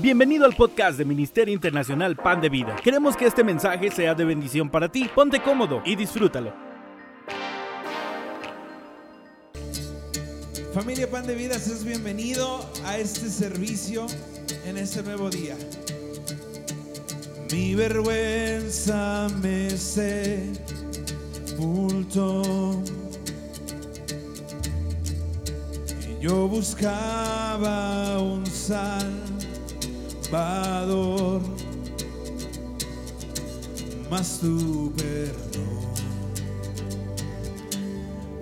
Bienvenido al podcast de Ministerio Internacional Pan de Vida. Queremos que este mensaje sea de bendición para ti. Ponte cómodo y disfrútalo. Familia Pan de Vida, seas bienvenido a este servicio en este nuevo día. Mi vergüenza me sepultó. Yo buscaba un sal salvador, mas tu perdón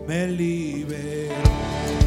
me liberó.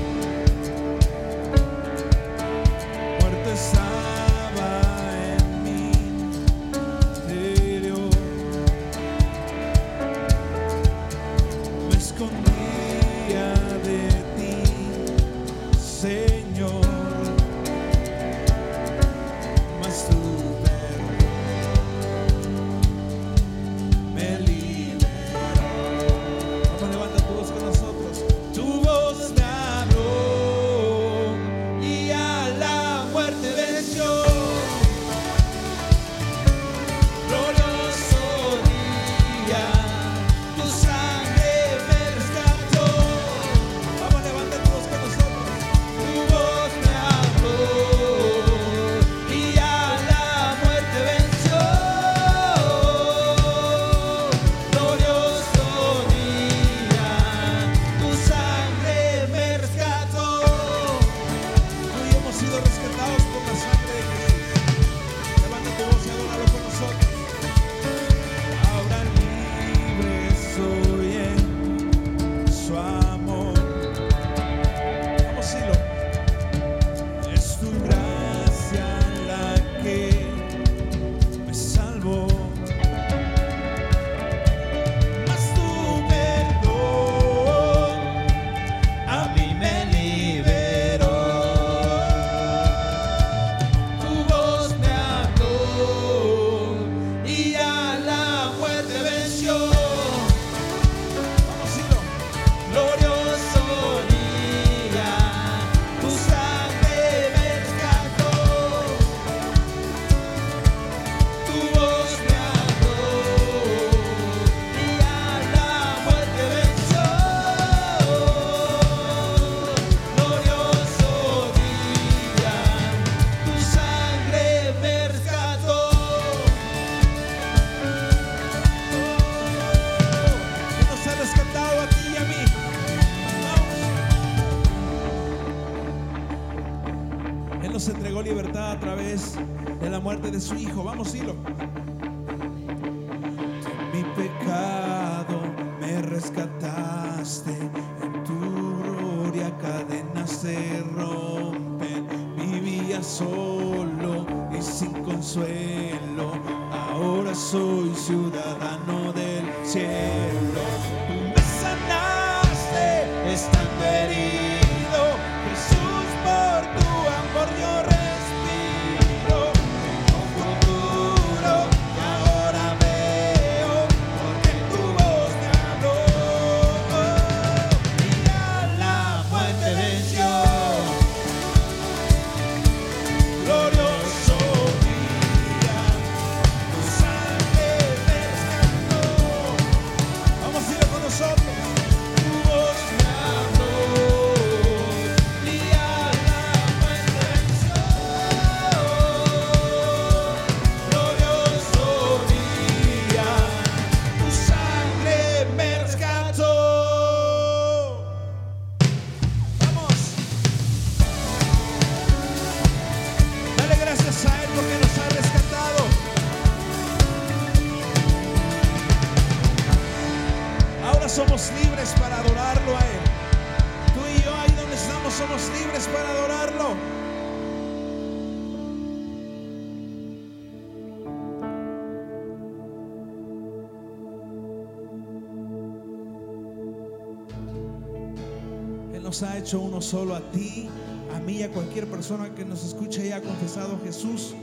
solo a ti, a mí y a cualquier persona que nos escuche y ha confesado a Jesús.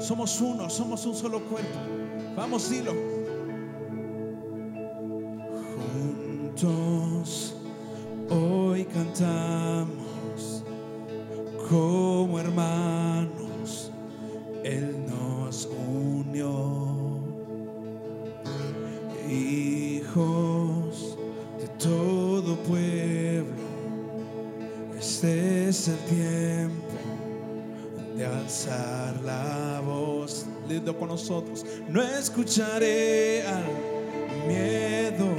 Somos uno, somos un solo cuerpo. Vamos, dilo. No escucharé al miedo.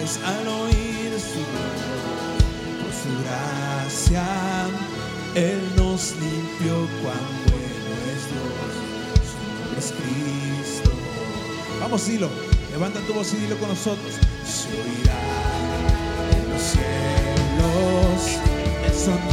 alegres al oír su voz. Por su gracia, Él nos limpió cuán bueno es Dios. Su nombre es Cristo. Vamos, dilo. Levanta tu voz y dilo con nosotros. Se oirá en los cielos el sonido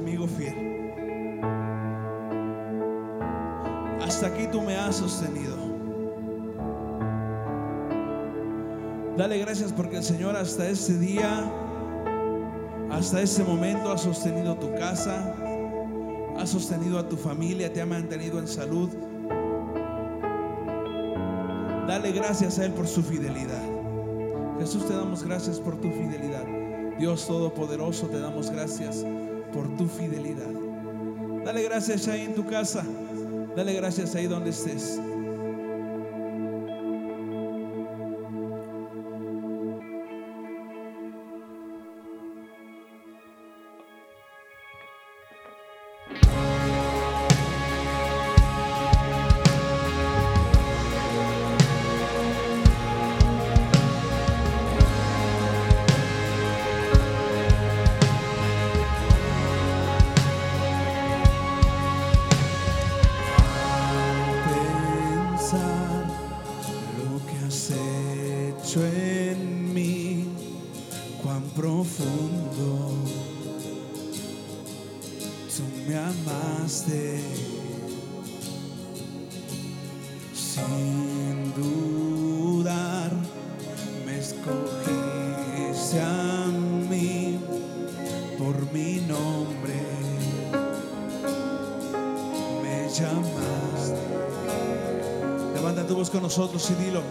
mi amigo fiel. Hasta aquí tú me has sostenido. Dale gracias porque el Señor hasta este día, hasta este momento ha sostenido tu casa, ha sostenido a tu familia, te ha mantenido en salud. Dale gracias a Él por su fidelidad. Jesús, te damos gracias por tu fidelidad. Dios Todopoderoso, te damos gracias por tu fidelidad. Dale gracias ahí en tu casa. Dale gracias ahí donde estés. Y dilo.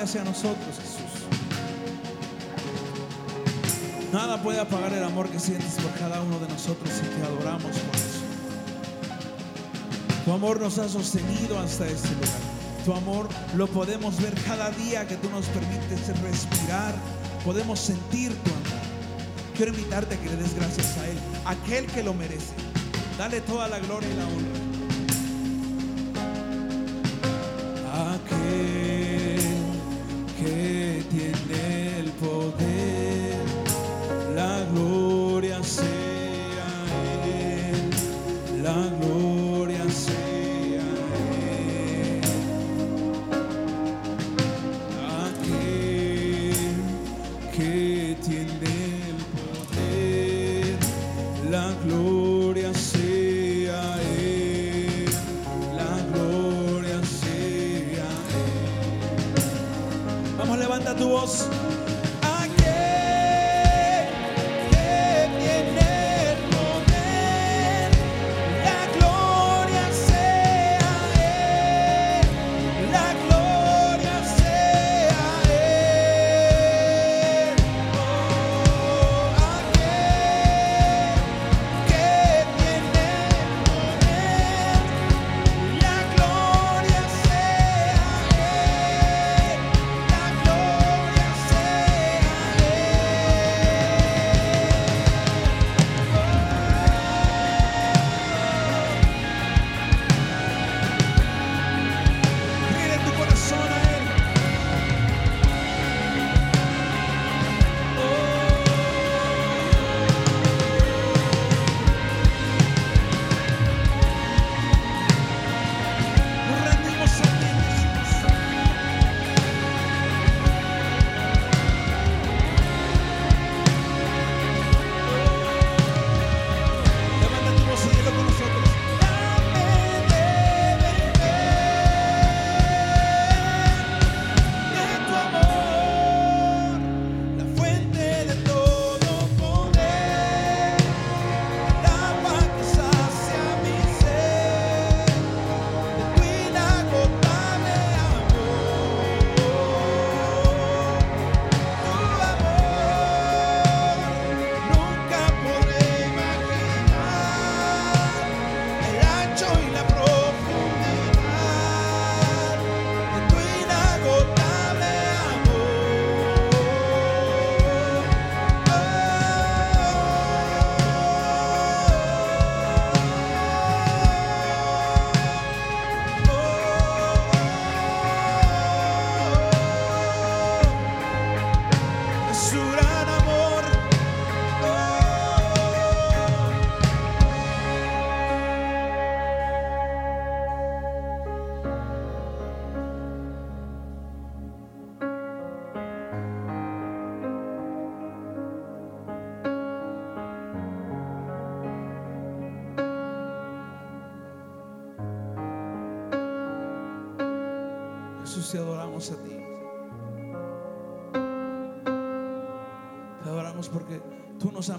hacia nosotros, Jesús. Nada puede apagar el amor que sientes por cada uno de nosotros y te adoramos por. Tu amor nos ha sostenido hasta este lugar. Tu amor lo podemos ver cada día que tú nos permites respirar. Podemos sentir tu amor. Quiero invitarte a que le des gracias a Él, aquel que lo merece. Dale toda la gloria y la honra.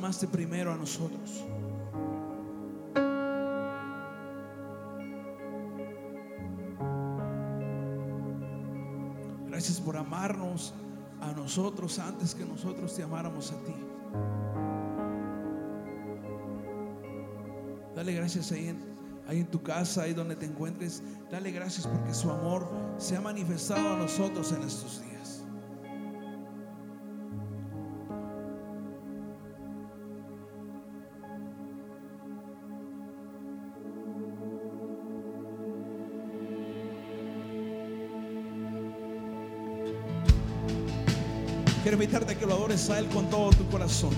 amaste primero a nosotros. Gracias por amarnos a nosotros antes que nosotros te amáramos a ti. Dale gracias ahí en, ahí en tu casa, ahí donde te encuentres. Dale gracias porque su amor se ha manifestado a nosotros en estos días. quiero invitarte que lo adores a Él con todo tu corazón.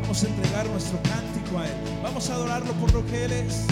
Vamos a entregar nuestro cántico a Él. Vamos a adorarlo por lo que Él es.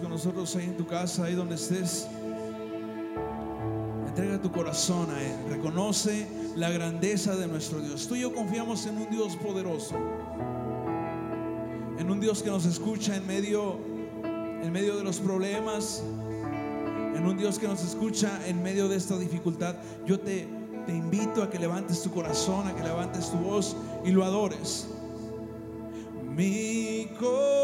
con nosotros ahí en tu casa, ahí donde estés. Entrega tu corazón a Él. Reconoce la grandeza de nuestro Dios. Tú y yo confiamos en un Dios poderoso. En un Dios que nos escucha en medio, en medio de los problemas. En un Dios que nos escucha en medio de esta dificultad. Yo te, te invito a que levantes tu corazón, a que levantes tu voz y lo adores. Mi corazón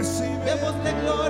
Recibemos de gloria.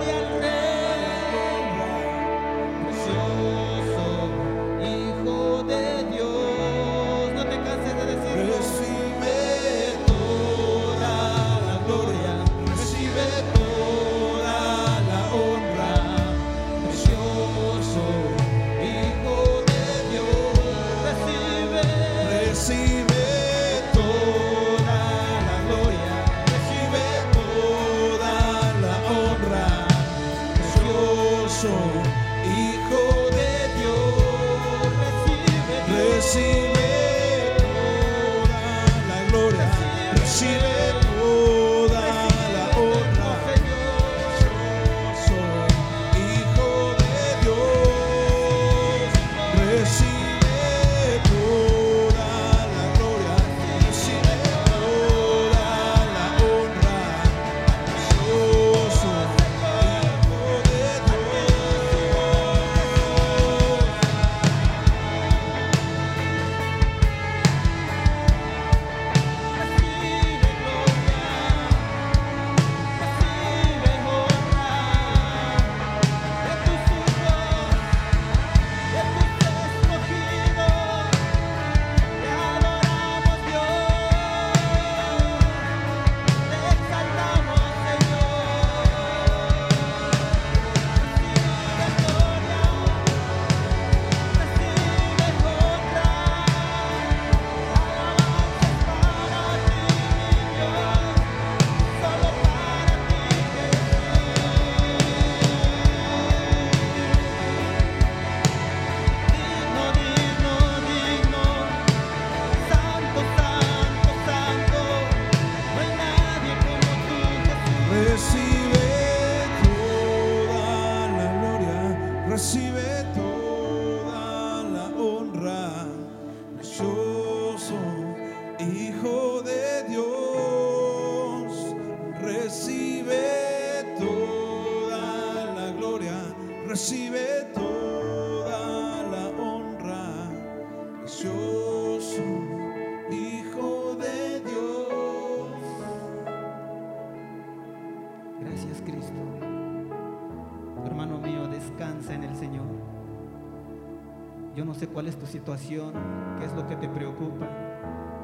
Situación, qué es lo que te preocupa,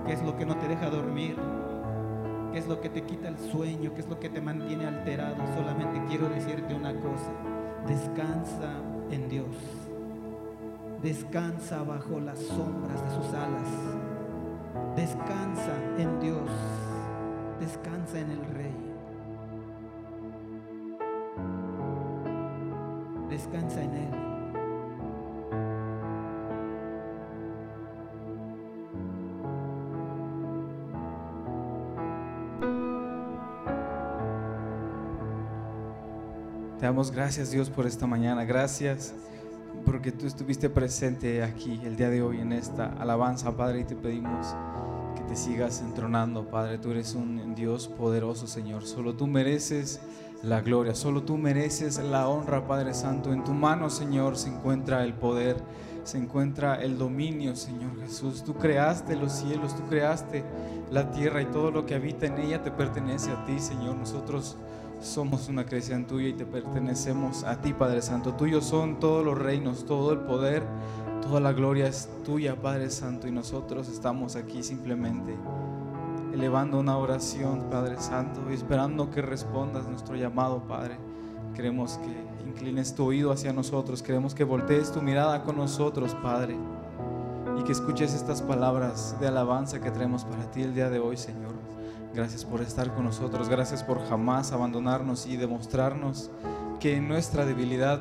qué es lo que no te deja dormir, qué es lo que te quita el sueño, qué es lo que te mantiene alterado. Solamente quiero decirte una cosa, descansa en Dios. Descansa bajo las sombras de sus alas. Descansa en Dios. Descansa en el Rey. Gracias Dios por esta mañana. Gracias porque tú estuviste presente aquí el día de hoy en esta alabanza, Padre, y te pedimos que te sigas entronando, Padre. Tú eres un Dios poderoso, Señor. Solo tú mereces la gloria, solo tú mereces la honra, Padre Santo. En tu mano, Señor, se encuentra el poder, se encuentra el dominio, Señor Jesús. Tú creaste los cielos, tú creaste la tierra y todo lo que habita en ella te pertenece a ti, Señor. Nosotros somos una creación tuya y te pertenecemos a ti, Padre Santo. Tuyos son todos los reinos, todo el poder, toda la gloria es tuya, Padre Santo, y nosotros estamos aquí simplemente elevando una oración, Padre Santo, y esperando que respondas nuestro llamado, Padre. Queremos que inclines tu oído hacia nosotros, queremos que voltees tu mirada con nosotros, Padre, y que escuches estas palabras de alabanza que traemos para ti el día de hoy, Señor. Gracias por estar con nosotros, gracias por jamás abandonarnos y demostrarnos que en nuestra debilidad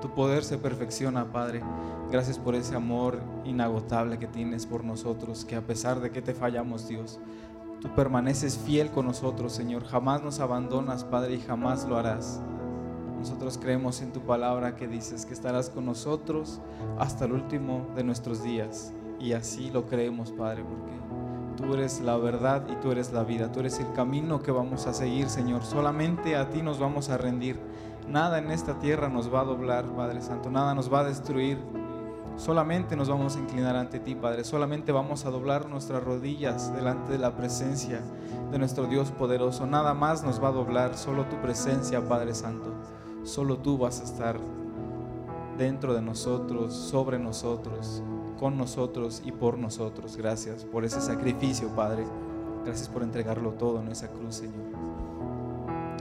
tu poder se perfecciona, Padre. Gracias por ese amor inagotable que tienes por nosotros, que a pesar de que te fallamos, Dios, tú permaneces fiel con nosotros, Señor. Jamás nos abandonas, Padre, y jamás lo harás. Nosotros creemos en tu palabra que dices que estarás con nosotros hasta el último de nuestros días. Y así lo creemos, Padre, porque tú eres la verdad y tú eres la vida. Tú eres el camino que vamos a seguir, Señor. Solamente a ti nos vamos a rendir. Nada en esta tierra nos va a doblar, Padre Santo. Nada nos va a destruir. Solamente nos vamos a inclinar ante ti, Padre. Solamente vamos a doblar nuestras rodillas delante de la presencia de nuestro Dios poderoso. Nada más nos va a doblar, solo tu presencia, Padre Santo. Solo tú vas a estar dentro de nosotros, sobre nosotros, con nosotros y por nosotros. Gracias por ese sacrificio, Padre. Gracias por entregarlo todo en esa cruz, Señor.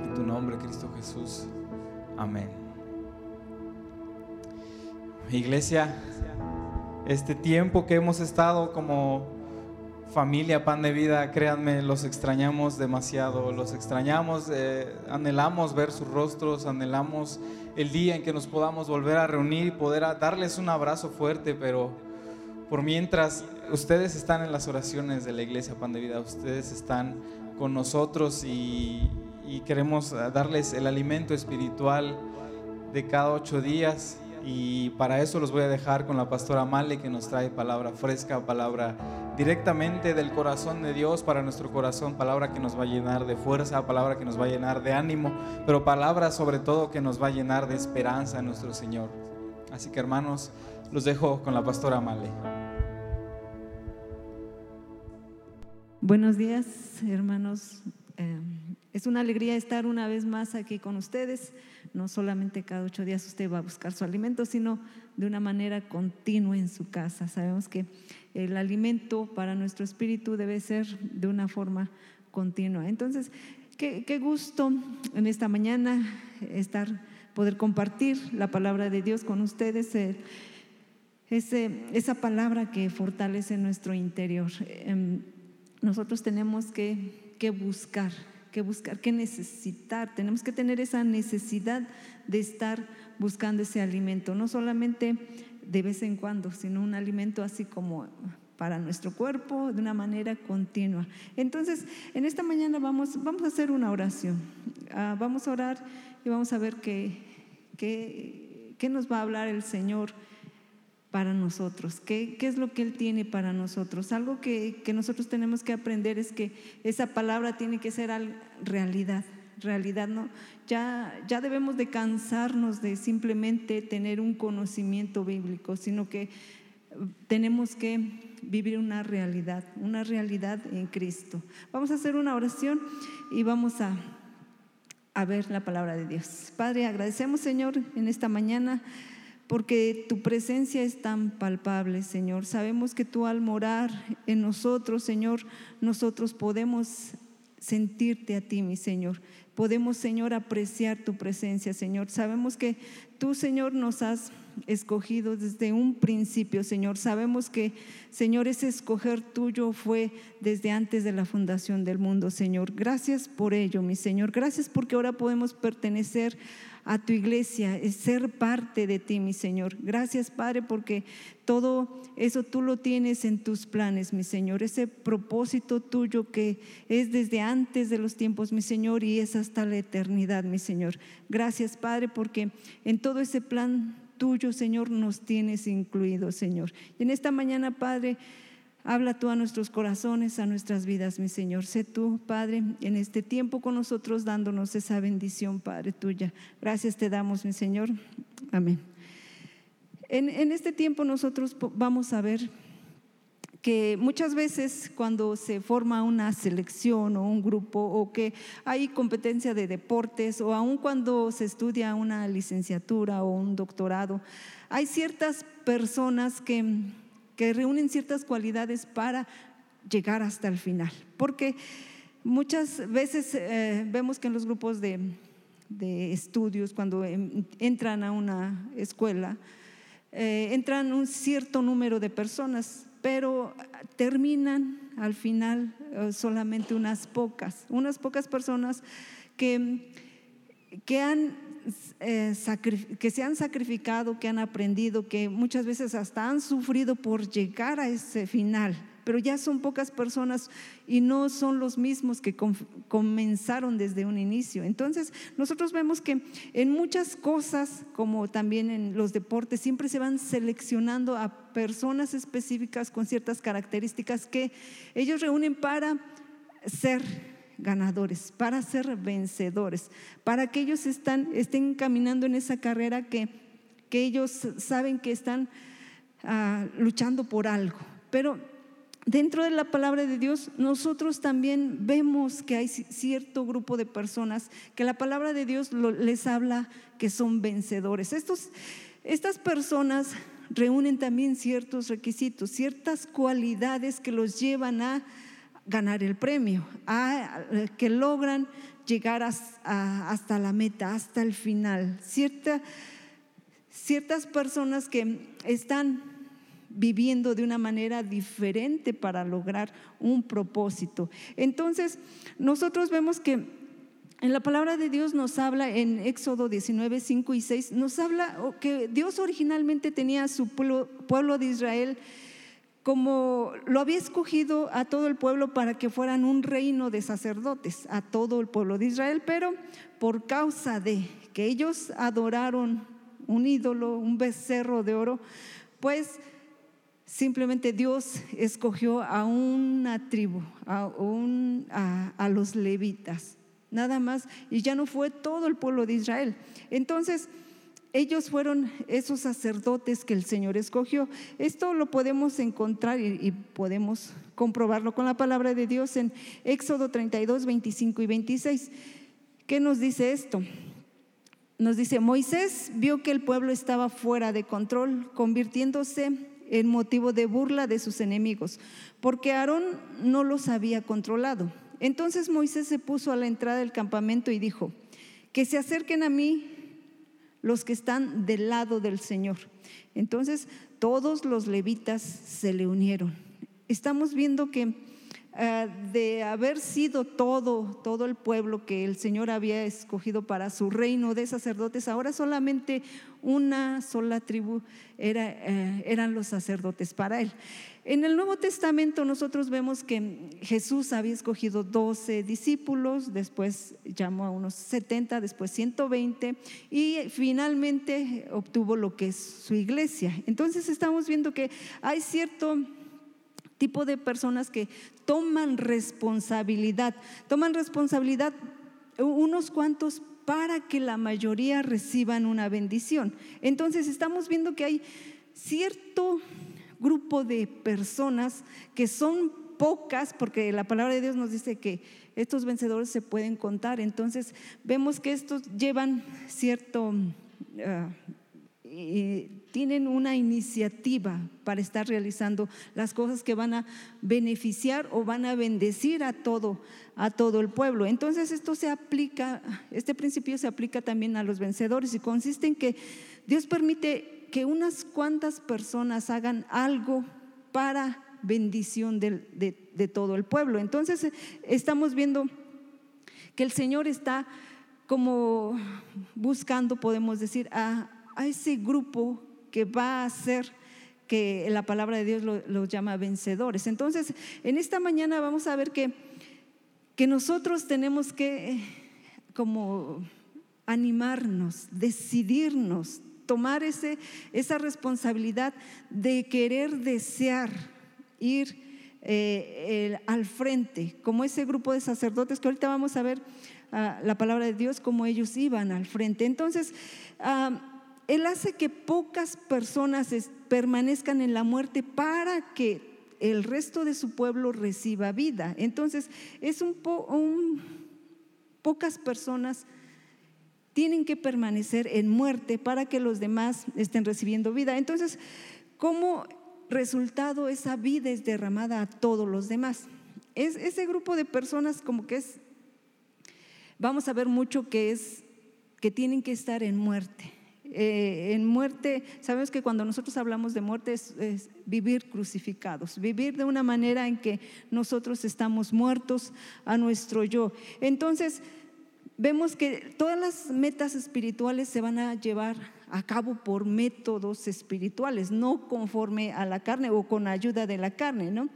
En tu nombre, Cristo Jesús. Amén. Iglesia, este tiempo que hemos estado como familia Pan de Vida, créanme, los extrañamos demasiado, los extrañamos, eh, anhelamos ver sus rostros, anhelamos el día en que nos podamos volver a reunir y poder darles un abrazo fuerte, pero por mientras ustedes están en las oraciones de la iglesia Pan de Vida, ustedes están con nosotros y, y queremos eh, darles el alimento espiritual de cada ocho días y para eso los voy a dejar con la pastora Male que nos trae palabra fresca, palabra directamente del corazón de Dios para nuestro corazón, palabra que nos va a llenar de fuerza, palabra que nos va a llenar de ánimo, pero palabra sobre todo que nos va a llenar de esperanza en nuestro Señor. Así que hermanos, los dejo con la pastora Male. Buenos días, hermanos. Eh, es una alegría estar una vez más aquí con ustedes. No solamente cada ocho días usted va a buscar su alimento, sino de una manera continua en su casa. Sabemos que el alimento para nuestro espíritu debe ser de una forma continua. Entonces, qué, gusto en esta mañana estar, poder compartir la palabra de Dios con ustedes. eh, ese- esa palabra que fortalece nuestro interior. Em, nosotros tenemos que, que buscar, que buscar, que necesitar, tenemos que tener esa necesidad de estar buscando ese alimento, no solamente de vez en cuando, sino un alimento así como para nuestro cuerpo de una manera continua. Entonces, en esta mañana vamos, vamos a hacer una oración. Ah, vamos a orar y vamos a ver qué, qué, qué nos va a hablar el Señor para nosotros? ¿Qué, qué es lo que Él tiene para nosotros? Algo que, que nosotros tenemos que aprender es que esa palabra tiene que ser al- realidad, realidad, ¿no? Ya, ya debemos de cansarnos de simplemente tener un conocimiento bíblico, sino que tenemos que vivir una realidad, una realidad en Cristo. Vamos a hacer una oración y vamos a, a ver la palabra de Dios. Padre, agradecemos, Señor, en esta mañana porque tu presencia es tan palpable, Señor. Sabemos que tú al morar en nosotros, Señor, nosotros podemos sentirte a ti, mi Señor. Podemos, Señor, apreciar tu presencia, Señor. Sabemos que tú, Señor, nos has escogido desde un principio, Señor. Sabemos que, Señor, ese escoger tuyo fue desde antes de la fundación del mundo, Señor. Gracias por ello, mi Señor. Gracias porque ahora podemos pertenecer a tu iglesia, es ser parte de ti, mi Señor. Gracias, Padre, porque todo eso tú lo tienes en tus planes, mi Señor. Ese propósito tuyo que es desde antes de los tiempos, mi Señor, y es hasta la eternidad, mi Señor. Gracias, Padre, porque en todo ese plan tuyo, Señor, nos tienes incluido, Señor. Y en esta mañana, Padre, Habla tú a nuestros corazones, a nuestras vidas, mi Señor. Sé tú, Padre, en este tiempo con nosotros dándonos esa bendición, Padre tuya. Gracias te damos, mi Señor. Amén. En, en este tiempo nosotros vamos a ver que muchas veces cuando se forma una selección o un grupo o que hay competencia de deportes o aun cuando se estudia una licenciatura o un doctorado, hay ciertas personas que, que reúnen ciertas cualidades para llegar hasta el final. Porque muchas veces eh, vemos que en los grupos de, de estudios, cuando entran a una escuela, eh, entran un cierto número de personas, pero terminan al final eh, solamente unas pocas, unas pocas personas que, eh, que se han sacrificado, que han aprendido, que muchas veces hasta han sufrido por llegar a ese final, pero ya son pocas personas y no son los mismos que com- comenzaron desde un inicio. Entonces, nosotros vemos que en muchas cosas, como también en los deportes, siempre se van seleccionando a personas específicas con ciertas características que ellos reúnen para ser ganadores, para ser vencedores, para que ellos estén caminando en esa carrera que, que ellos saben que están ah, luchando por algo. Pero dentro de la palabra de Dios, nosotros también vemos que hay ci- cierto grupo de personas que la palabra de Dios les habla que son vencedores. Estos, estas personas reúnen también ciertos requisitos, ciertas cualidades que los llevan a ganar el premio, a, que logran llegar hasta la meta, hasta el final. Cierta, ciertas personas que están viviendo de una manera diferente para lograr un propósito. Entonces, nosotros vemos que en la palabra de Dios nos habla en Éxodo 19, 5 y 6, nos habla que Dios originalmente tenía a su pueblo, pueblo de Israel como lo había escogido a todo el pueblo para que fueran un reino de sacerdotes, a todo el pueblo de Israel, pero por causa de que ellos adoraron un ídolo, un becerro de oro, pues simplemente Dios escogió a una tribu, a, los levitas, nada más, y ya no fue todo el pueblo de Israel. Entonces, ellos fueron esos sacerdotes que el Señor escogió. Esto lo podemos encontrar y, y podemos comprobarlo con la palabra de Dios en Éxodo 32, 25 y 26. ¿Qué nos dice esto? Nos dice, Moisés vio que el pueblo estaba fuera de control, convirtiéndose en motivo de burla de sus enemigos, porque Aarón no los había controlado. Entonces Moisés se puso a la entrada del campamento y dijo, que se acerquen a mí los que están del lado del Señor. Entonces todos los levitas se le unieron. Estamos viendo que ah, de haber sido todo, todo el pueblo que el Señor había escogido para su reino de sacerdotes, ahora solamente una sola tribu eh, eran los sacerdotes para él. En el Nuevo Testamento nosotros vemos que Jesús había escogido 12 discípulos, después llamó a unos 70, después 120 y finalmente obtuvo lo que es su iglesia. Entonces estamos viendo que hay cierto tipo de personas que toman responsabilidad, toman responsabilidad unos cuantos para que la mayoría reciban una bendición. Entonces estamos viendo que hay cierto grupo de personas que son pocas, porque la palabra de Dios nos dice que estos vencedores se pueden contar. Entonces vemos que estos llevan cierto... ah, tienen una iniciativa para estar realizando las cosas que van a beneficiar o van a bendecir a todo a todo el pueblo. Entonces esto se aplica, este principio se aplica también a los vencedores y consiste en que Dios permite que unas cuantas personas hagan algo para bendición de, todo el pueblo. Entonces estamos viendo que el Señor está como buscando, podemos decir, a ese grupo que va a hacer que la palabra de Dios lo- los llama vencedores. Entonces, en esta mañana vamos a ver que, que nosotros tenemos que como animarnos, decidirnos, tomar ese, esa responsabilidad de querer desear ir eh, al frente, como ese grupo de sacerdotes que ahorita vamos a ver ah, la palabra de Dios, como ellos iban al frente. Entonces, ah, Él hace que pocas personas permanezcan en la muerte para que el resto de su pueblo reciba vida. Entonces, es un, po- pocas personas tienen que permanecer en muerte para que los demás estén recibiendo vida. Entonces, como resultado, esa vida es derramada a todos los demás. Es ese grupo de personas como que es, vamos a ver mucho que es, que tienen que estar en muerte. Eh, en muerte, sabemos que cuando nosotros hablamos de muerte es, es vivir crucificados, vivir de una manera en que nosotros estamos muertos a nuestro yo. Entonces, vemos que todas las metas espirituales se van a llevar a cabo por métodos espirituales, no conforme a la carne o con ayuda de la carne, ¿no?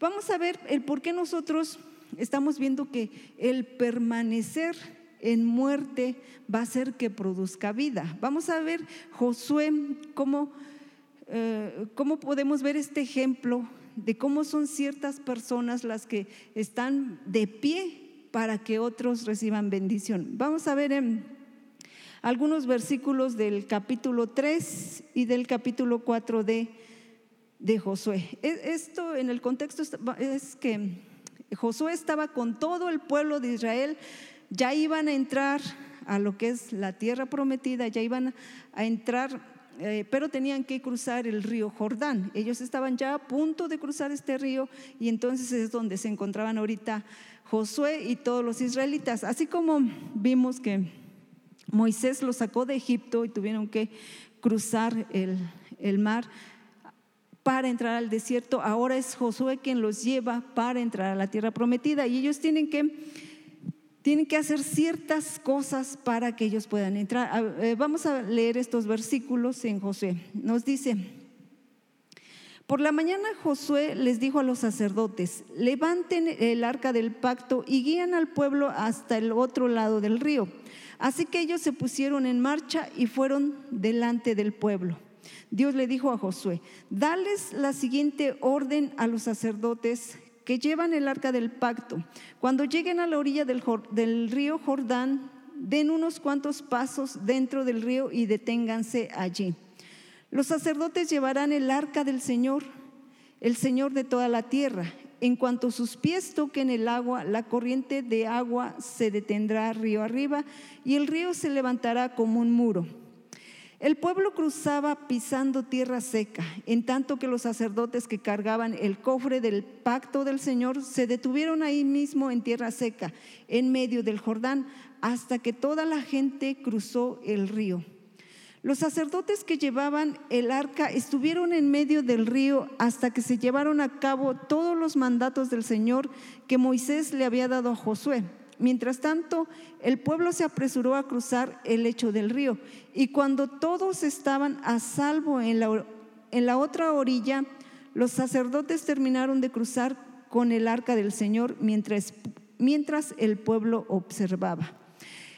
Vamos a ver el por qué nosotros estamos viendo que el permanecer en muerte va a hacer que produzca vida. Vamos a ver Josué cómo, eh, cómo podemos ver este ejemplo de cómo son ciertas personas las que están de pie para que otros reciban bendición. Vamos a ver en algunos versículos del capítulo 3 y del capítulo 4 de, de Josué. E- Esto en el contexto es que Josué estaba con todo el pueblo de Israel, ya iban a entrar a lo que es la tierra prometida, ya iban a entrar, eh, pero tenían que cruzar el río Jordán. Ellos estaban ya a punto de cruzar este río y entonces es donde se encontraban ahorita Josué y todos los israelitas. Así como vimos que Moisés los sacó de Egipto y tuvieron que cruzar el, el mar para entrar al desierto. Ahora es Josué quien los lleva para entrar a la tierra prometida y ellos tienen que, tienen que hacer ciertas cosas para que ellos puedan entrar. Eh, Vamos a leer estos versículos en Josué. Nos dice, por la mañana Josué les dijo a los sacerdotes, levanten el arca del pacto y guían al pueblo hasta el otro lado del río. Así que ellos se pusieron en marcha y fueron delante del pueblo. Dios le dijo a Josué, dales la siguiente orden a los sacerdotes que llevan el arca del pacto. Cuando lleguen a la orilla del, del río Jordán, den unos cuantos pasos dentro del río y deténganse allí. Los sacerdotes llevarán el arca del Señor, el Señor de toda la tierra. En cuanto sus pies toquen el agua, la corriente de agua se detendrá río arriba y el río se levantará como un muro. El pueblo cruzaba pisando tierra seca, en tanto que los sacerdotes que cargaban el cofre del pacto del Señor se detuvieron ahí mismo en tierra seca, en medio del Jordán, hasta que toda la gente cruzó el río. Los sacerdotes que llevaban el arca estuvieron en medio del río hasta que se llevaron a cabo todos los mandatos del Señor que Moisés le había dado a Josué. Mientras tanto, el pueblo se apresuró a cruzar el lecho del río y cuando todos estaban a salvo en la, en la otra orilla, los sacerdotes terminaron de cruzar con el arca del Señor mientras, mientras el pueblo observaba.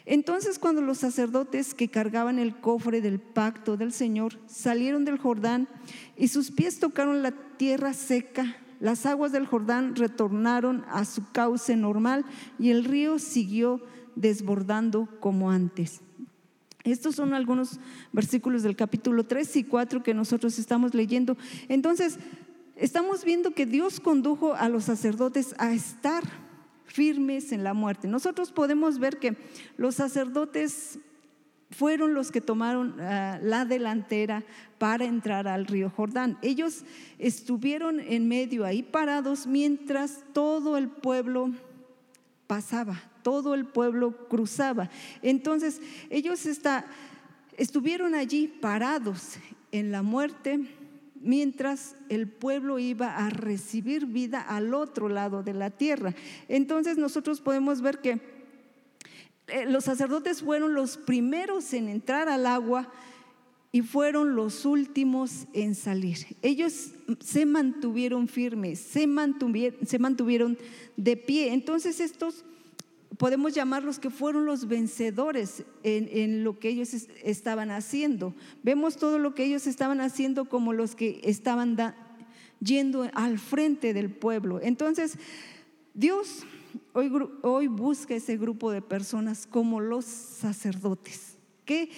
Entonces cuando los sacerdotes que cargaban el cofre del pacto del Señor salieron del Jordán y sus pies tocaron la tierra seca, las aguas del Jordán retornaron a su cauce normal y el río siguió desbordando como antes. Estos son algunos versículos del capítulo 3 y 4 que nosotros estamos leyendo. Entonces, estamos viendo que Dios condujo a los sacerdotes a estar firmes en la muerte. Nosotros podemos ver que los sacerdotes fueron los que tomaron uh, la delantera para entrar al río Jordán. Ellos estuvieron en medio ahí parados mientras todo el pueblo pasaba, todo el pueblo cruzaba. Entonces ellos está, estuvieron allí parados en la muerte mientras el pueblo iba a recibir vida al otro lado de la tierra. Entonces nosotros podemos ver que los sacerdotes fueron los primeros en entrar al agua y fueron los últimos en salir. Ellos se mantuvieron firmes, se mantuvieron, de pie. Entonces estos podemos llamarlos que fueron los vencedores en, lo que ellos estaban haciendo. Vemos todo lo que ellos estaban haciendo como los que estaban yendo al frente del pueblo. Entonces, Dios hoy, busca ese grupo de personas como los sacerdotes, que,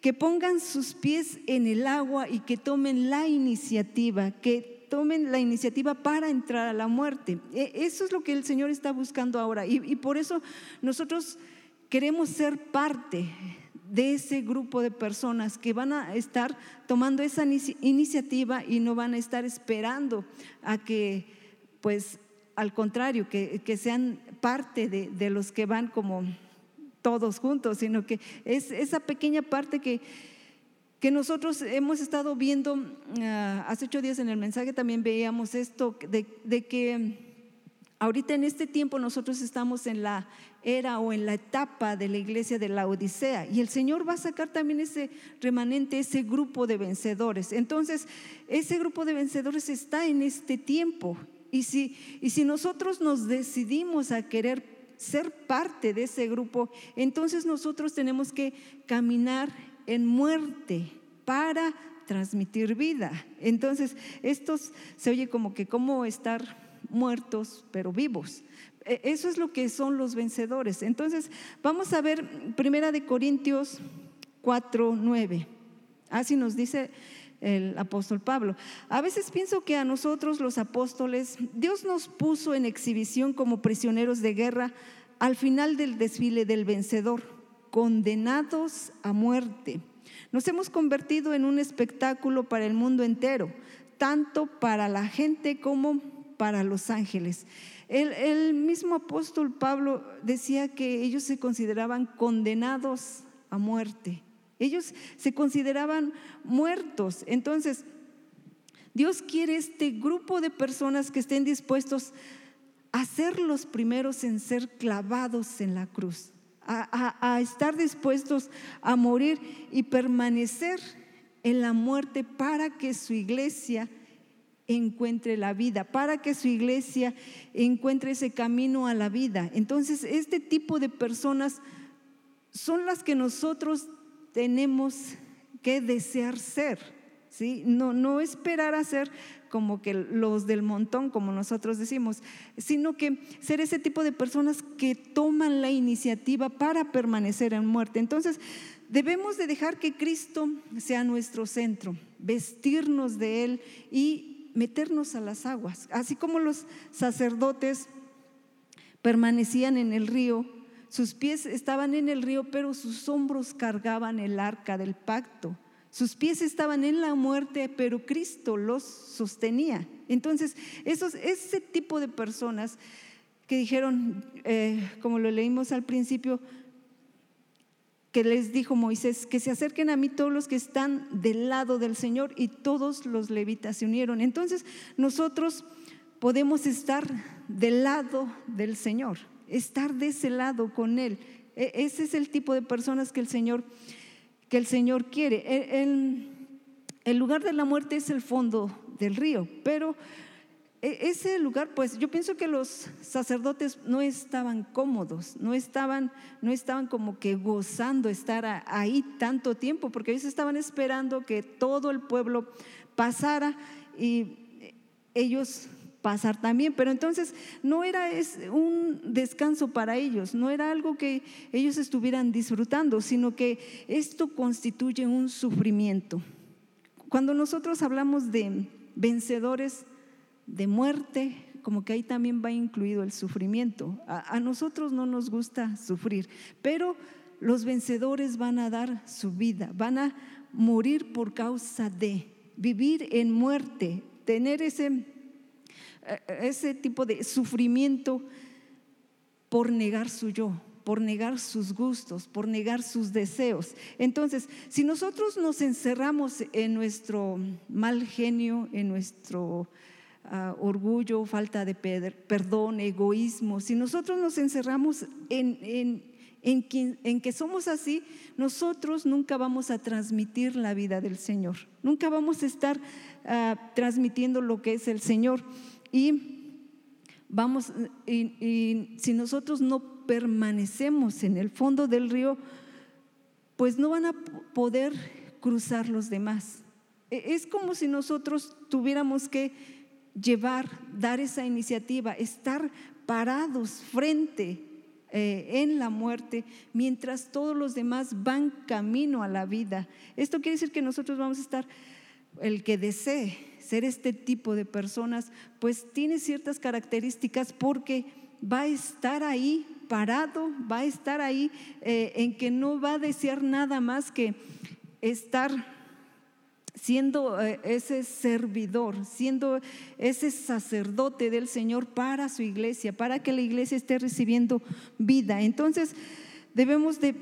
que pongan sus pies en el agua y que tomen la iniciativa, que tomen la iniciativa para entrar a la muerte. E, eso es lo que el Señor está buscando ahora. Y por eso nosotros queremos ser parte de ese grupo de personas que van a estar tomando esa iniciativa y no van a estar esperando a que, pues, al contrario, que, que sean parte de, de, los que van como todos juntos, sino que es esa pequeña parte que, que nosotros hemos estado viendo, uh, hace ocho días en el mensaje también veíamos esto, de, de, que ahorita en este tiempo nosotros estamos en la era o en la etapa de la iglesia de la Odisea y el Señor va a sacar también ese remanente, ese grupo de vencedores. Entonces, ese grupo de vencedores está en este tiempo y si, y si nosotros nos decidimos a querer ser parte de ese grupo, entonces nosotros tenemos que caminar en muerte para transmitir vida. Entonces, estos se oye como que cómo estar muertos pero vivos. E, eso es lo que son los vencedores. Entonces, vamos a ver Primera de Corintios 4, 9. Así nos dice el apóstol Pablo. A veces pienso que a nosotros los apóstoles, Dios nos puso en exhibición como prisioneros de guerra al final del desfile del vencedor condenados a muerte. Nos hemos convertido en un espectáculo para el mundo entero, tanto para la gente como para los ángeles. El, mismo apóstol Pablo decía que ellos se consideraban condenados a muerte. Ellos se consideraban muertos. Entonces, Dios quiere este grupo de personas que estén dispuestos a ser los primeros en ser clavados en la cruz a, estar dispuestos a morir y permanecer en la muerte para que su iglesia encuentre la vida, para que su iglesia encuentre ese camino a la vida. Entonces, este tipo de personas son las que nosotros tenemos que desear ser, ¿sí? No, no esperar a ser como que los del montón, como nosotros decimos, sino que ser ese tipo de personas que toman la iniciativa para permanecer en muerte. Entonces, debemos de dejar que Cristo sea nuestro centro, vestirnos de Él y meternos a las aguas, así como los sacerdotes permanecían en el río, sus pies estaban en el río, pero sus hombros cargaban el arca del pacto. Sus pies estaban en la muerte, pero Cristo los sostenía. Entonces, esos, ese tipo de personas que dijeron, eh, como lo leímos al principio, que les dijo Moisés, que se acerquen a mí todos los que están del lado del Señor y todos los levitas se unieron. Entonces nosotros podemos estar del lado del Señor, estar de ese lado con Él. E- Ese es el tipo de personas que el Señor, que el Señor quiere. E- El, el lugar de la muerte es el fondo del río, pero e- ese lugar, pues yo pienso que los sacerdotes no estaban cómodos, no estaban, no estaban como que gozando estar ahí tanto tiempo, porque ellos estaban esperando que todo el pueblo pasara y ellos pasar también, pero entonces no era es un descanso para ellos, no era algo que ellos estuvieran disfrutando, sino que esto constituye un sufrimiento. Cuando nosotros hablamos de vencedores de muerte, como que ahí también va incluido el sufrimiento. A, a nosotros no nos gusta sufrir, pero los vencedores van a dar su vida, van a morir por causa de vivir en muerte, tener ese, ese tipo de sufrimiento por negar su yo, por negar sus gustos, por negar sus deseos. Entonces, si nosotros nos encerramos en nuestro mal genio, en nuestro ah, orgullo, falta de per- perdón, egoísmo, si nosotros nos encerramos en, en, en que somos así, nosotros nunca vamos a transmitir la vida del Señor, nunca vamos a estar ah, transmitiendo lo que es el Señor. Y vamos, y, si nosotros no permanecemos en el fondo del río, pues no van a poder cruzar los demás. E- Es como si nosotros tuviéramos que llevar, dar esa iniciativa, estar parados frente eh, en la muerte, mientras todos los demás van camino a la vida. Esto quiere decir que nosotros vamos a estar, el que desee ser este tipo de personas, pues tiene ciertas características porque va a estar ahí parado, va a estar ahí eh, en que no va a desear nada más que estar siendo eh, ese servidor, siendo ese sacerdote del Señor para su iglesia, para que la iglesia esté recibiendo vida. Entonces, debemos de,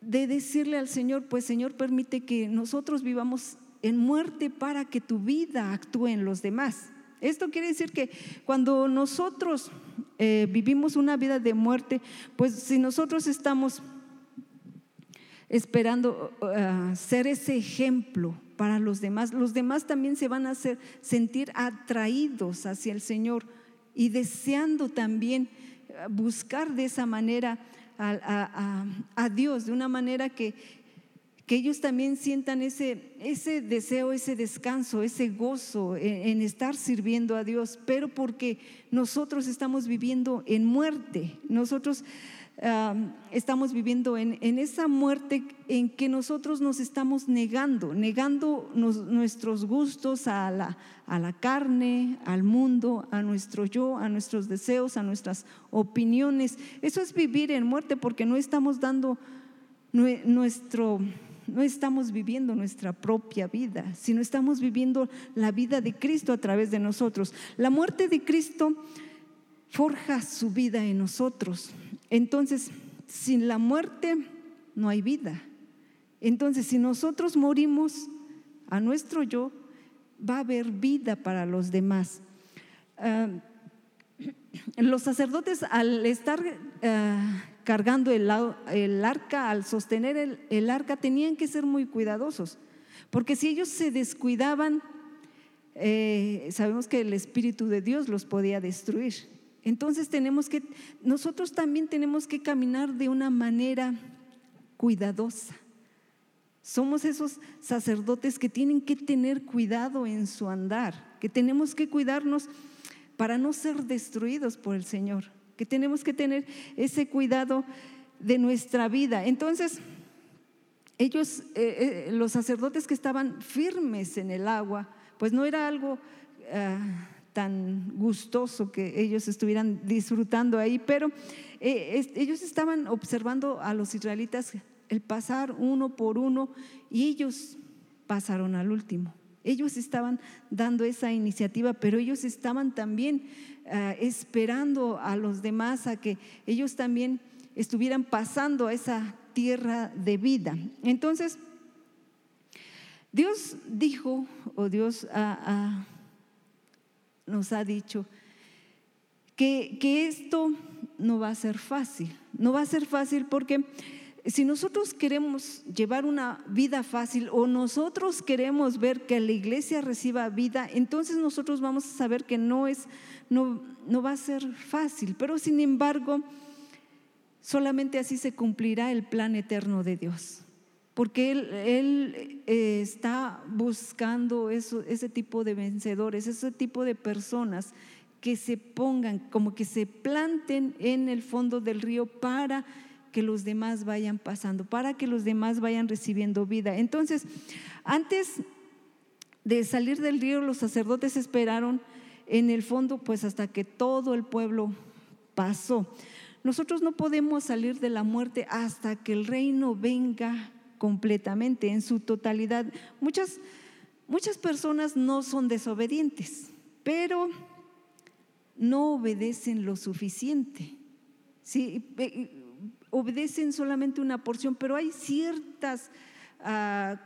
de decirle al Señor, pues Señor, permite que nosotros vivamos en muerte para que tu vida actúe en los demás. Esto quiere decir que cuando nosotros eh, vivimos una vida de muerte, pues si nosotros estamos esperando uh, ser ese ejemplo para los demás, los demás también se van a hacer, sentir atraídos hacia el Señor y deseando también uh, buscar de esa manera a Dios, de una manera que, que ellos también sientan ese, ese deseo, ese descanso, ese gozo en, estar sirviendo a Dios, pero porque nosotros estamos viviendo en muerte, nosotros estamos viviendo en, en esa muerte en que nosotros nos estamos negando, negando nuestros gustos a la, a la carne, al mundo, a nuestro yo, a nuestros deseos, a nuestras opiniones. Eso es vivir en muerte porque no estamos dando nue- nuestro no estamos viviendo nuestra propia vida, sino estamos viviendo la vida de Cristo a través de nosotros. La muerte de Cristo forja su vida en nosotros. Entonces, sin la muerte no hay vida. Entonces, si nosotros morimos a nuestro yo, va a haber vida para los demás. Ah, los sacerdotes al estar eh, cargando el, el arca, al sostener el, el arca, tenían que ser muy cuidadosos, porque si ellos se descuidaban, eh, sabemos que el Espíritu de Dios los podía destruir. Entonces tenemos que, nosotros también tenemos que caminar de una manera cuidadosa. Somos esos sacerdotes que tienen que tener cuidado en su andar, que tenemos que cuidarnos para no ser destruidos por el Señor, que tenemos que tener ese cuidado de nuestra vida. Entonces, ellos, eh, eh, los sacerdotes que estaban firmes en el agua, pues no era algo ah, tan gustoso que ellos estuvieran disfrutando ahí, pero eh, ellos estaban observando a los israelitas el pasar uno por uno y ellos pasaron al último. Ellos estaban dando esa iniciativa, pero ellos estaban también ah, esperando a los demás a que ellos también estuvieran pasando a esa tierra de vida. Entonces, Dios dijo, o Dios ha- ha- nos ha dicho, que, que esto no va a ser fácil. No va a ser fácil porque si nosotros queremos llevar una vida fácil o nosotros queremos ver que la iglesia reciba vida, entonces nosotros vamos a saber que no es, no, no va a ser fácil. Pero sin embargo, solamente así se cumplirá el plan eterno de Dios. Porque Él, él, eh, está buscando eso, ese tipo de vencedores, ese tipo de personas que se pongan, como que se planten en el fondo del río para que los demás vayan pasando, para que los demás vayan recibiendo vida. Entonces, antes de salir del río, los sacerdotes esperaron en el fondo, pues hasta que todo el pueblo pasó. Nosotros no podemos salir de la muerte hasta que el reino venga completamente, en su totalidad. Muchas, muchas personas no son desobedientes, pero no obedecen lo suficiente. Sí, obedecen solamente una porción, pero hay ciertas, ah,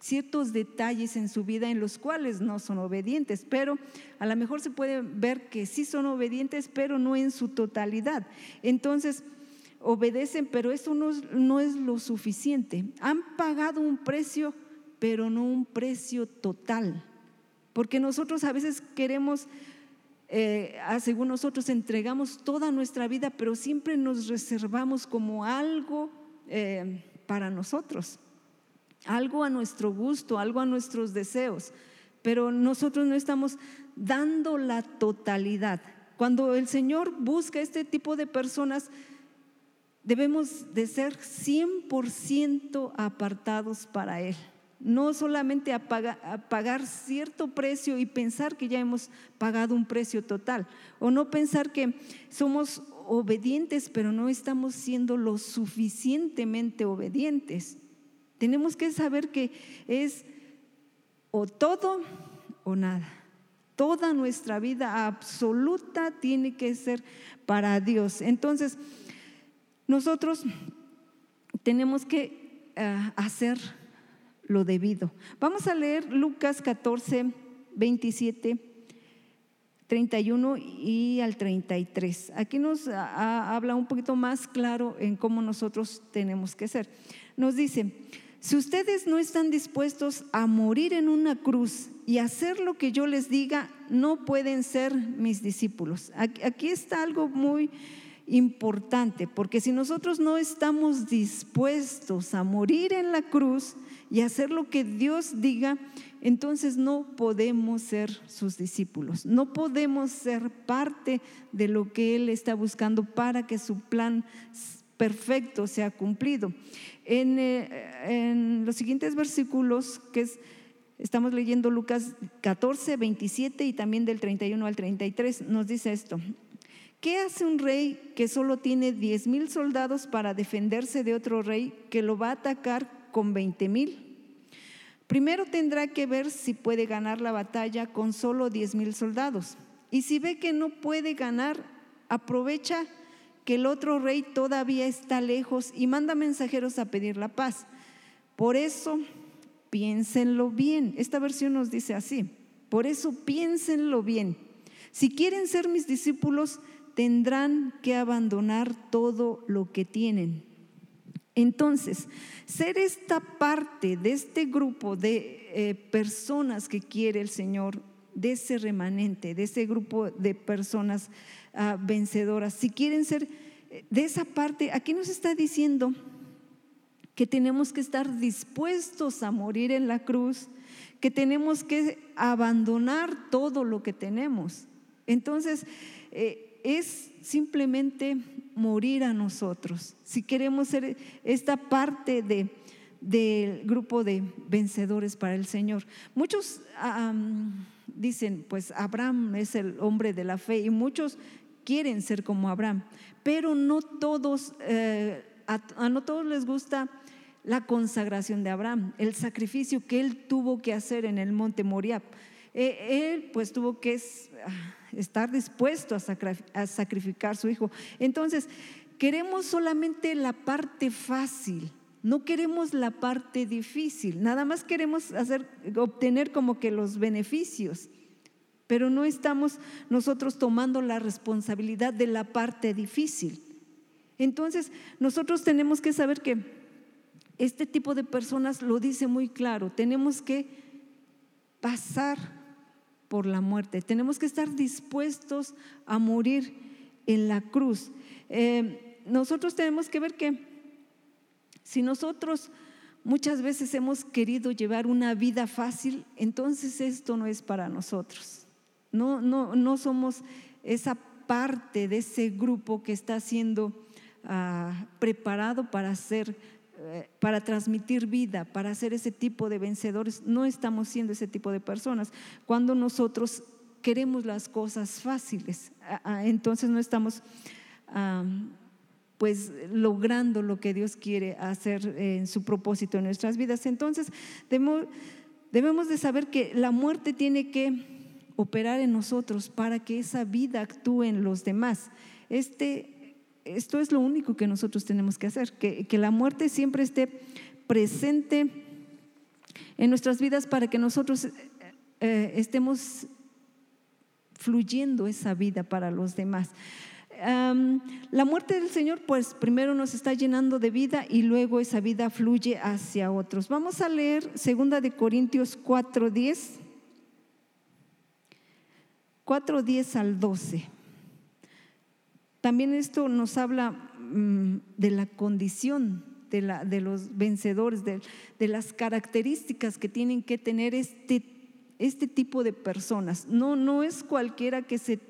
ciertos detalles en su vida en los cuales no son obedientes, pero a lo mejor se puede ver que sí son obedientes, pero no en su totalidad. Entonces, obedecen, pero eso no no es lo suficiente. Han pagado un precio, pero no un precio total, porque nosotros a veces queremos eh, ah, según nosotros entregamos toda nuestra vida, pero siempre nos reservamos como algo eh, para nosotros, algo a nuestro gusto, algo a nuestros deseos, pero nosotros no estamos dando la totalidad. Cuando el Señor busca este tipo de personas, debemos de ser 100% apartados para Él no solamente a, paga, a, pagar cierto precio y pensar que ya hemos pagado un precio total, o no pensar que somos obedientes, pero no estamos siendo lo suficientemente obedientes. Tenemos que saber que es o todo o nada. Toda nuestra vida absoluta tiene que ser para Dios. Entonces, nosotros tenemos que uh, hacer lo debido. Vamos a leer Lucas 14, 27, 31 y al 33. Aquí nos habla un poquito más claro en cómo nosotros tenemos que ser. Nos dice, si ustedes no están dispuestos a morir en una cruz y hacer lo que yo les diga, no pueden ser mis discípulos. Aquí está algo muy importante, porque si nosotros no estamos dispuestos a morir en la cruz, y hacer lo que Dios diga, entonces no podemos ser sus discípulos, no podemos ser parte de lo que Él está buscando para que su plan perfecto sea cumplido. En, eh, los siguientes versículos, que es, estamos leyendo Lucas 14, 27 y también del 31 al 33, nos dice esto. ¿Qué hace un rey que solo tiene 10 mil soldados para defenderse de otro rey que lo va a atacar con 20 mil. Primero tendrá que ver si puede ganar la batalla con solo 10 mil soldados. Y si ve que no puede ganar, aprovecha que el otro rey todavía está lejos y manda mensajeros a pedir la paz. Por eso, piénsenlo bien. Esta versión nos dice así. Por eso, piénsenlo bien. Si quieren ser mis discípulos, tendrán que abandonar todo lo que tienen entonces, ser esta parte de este grupo de eh, personas que quiere el Señor, de ese remanente, de ese grupo de personas uh, vencedoras, si quieren ser eh, de esa parte, aquí nos está diciendo que tenemos que estar dispuestos a morir en la cruz, que tenemos que abandonar todo lo que tenemos. Entonces, eh, es simplemente morir a nosotros. Si queremos ser esta parte de, del grupo de vencedores para el Señor. Muchos um, dicen, pues Abraham es el hombre de la fe y muchos quieren ser como Abraham, pero no todos, eh, a, no todos les gusta la consagración de Abraham, el sacrificio que él tuvo que hacer en el monte Moriah. Eh, él pues tuvo que estar dispuesto a, sacrificar su hijo. Entonces, queremos solamente la parte fácil, no queremos la parte difícil, nada más queremos hacer, obtener como que los beneficios, pero no estamos nosotros tomando la responsabilidad de la parte difícil. Entonces, nosotros tenemos que saber que este tipo de personas lo dice muy claro, tenemos que pasar por la muerte, tenemos que estar dispuestos a morir en la cruz. Eh, nosotros tenemos que ver que si nosotros muchas veces hemos querido llevar una vida fácil, entonces esto no es para nosotros. No, no, no somos esa parte de ese grupo que está siendo ah, preparado para ser para transmitir vida, para ser ese tipo de vencedores. No estamos siendo ese tipo de personas. Cuando nosotros queremos las cosas fáciles, entonces no estamos pues logrando lo que Dios quiere hacer en su propósito en nuestras vidas. Entonces debemos, debemos de saber que la muerte tiene que operar en nosotros para que esa vida actúe en los demás. Este esto es lo único que nosotros tenemos que hacer, que, la muerte siempre esté presente en nuestras vidas para que nosotros eh, estemos fluyendo esa vida para los demás. la muerte del Señor, pues primero nos está llenando de vida y luego esa vida fluye hacia otros. Vamos a leer 2 de Corintios 4:10, 4:10 al 12. También esto nos habla mm, de la condición de, los vencedores, de, de, las características que tienen que tener este, este tipo de personas. No, no es cualquiera que se,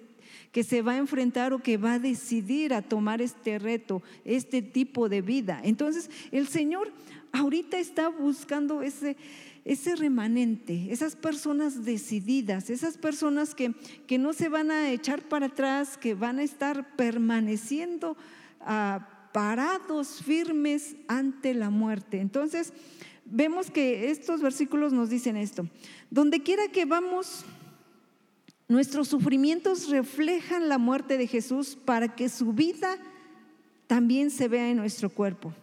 que se va a enfrentar o que va a decidir a tomar este reto, este tipo de vida. Entonces, el Señor ahorita está buscando ese, ese remanente, esas personas decididas, esas personas que, que, no se van a echar para atrás, que van a estar permaneciendo ah, parados, firmes ante la muerte. Entonces, vemos que estos versículos nos dicen esto. Donde quiera que vamos, nuestros sufrimientos reflejan la muerte de Jesús para que su vida también se vea en nuestro cuerpo.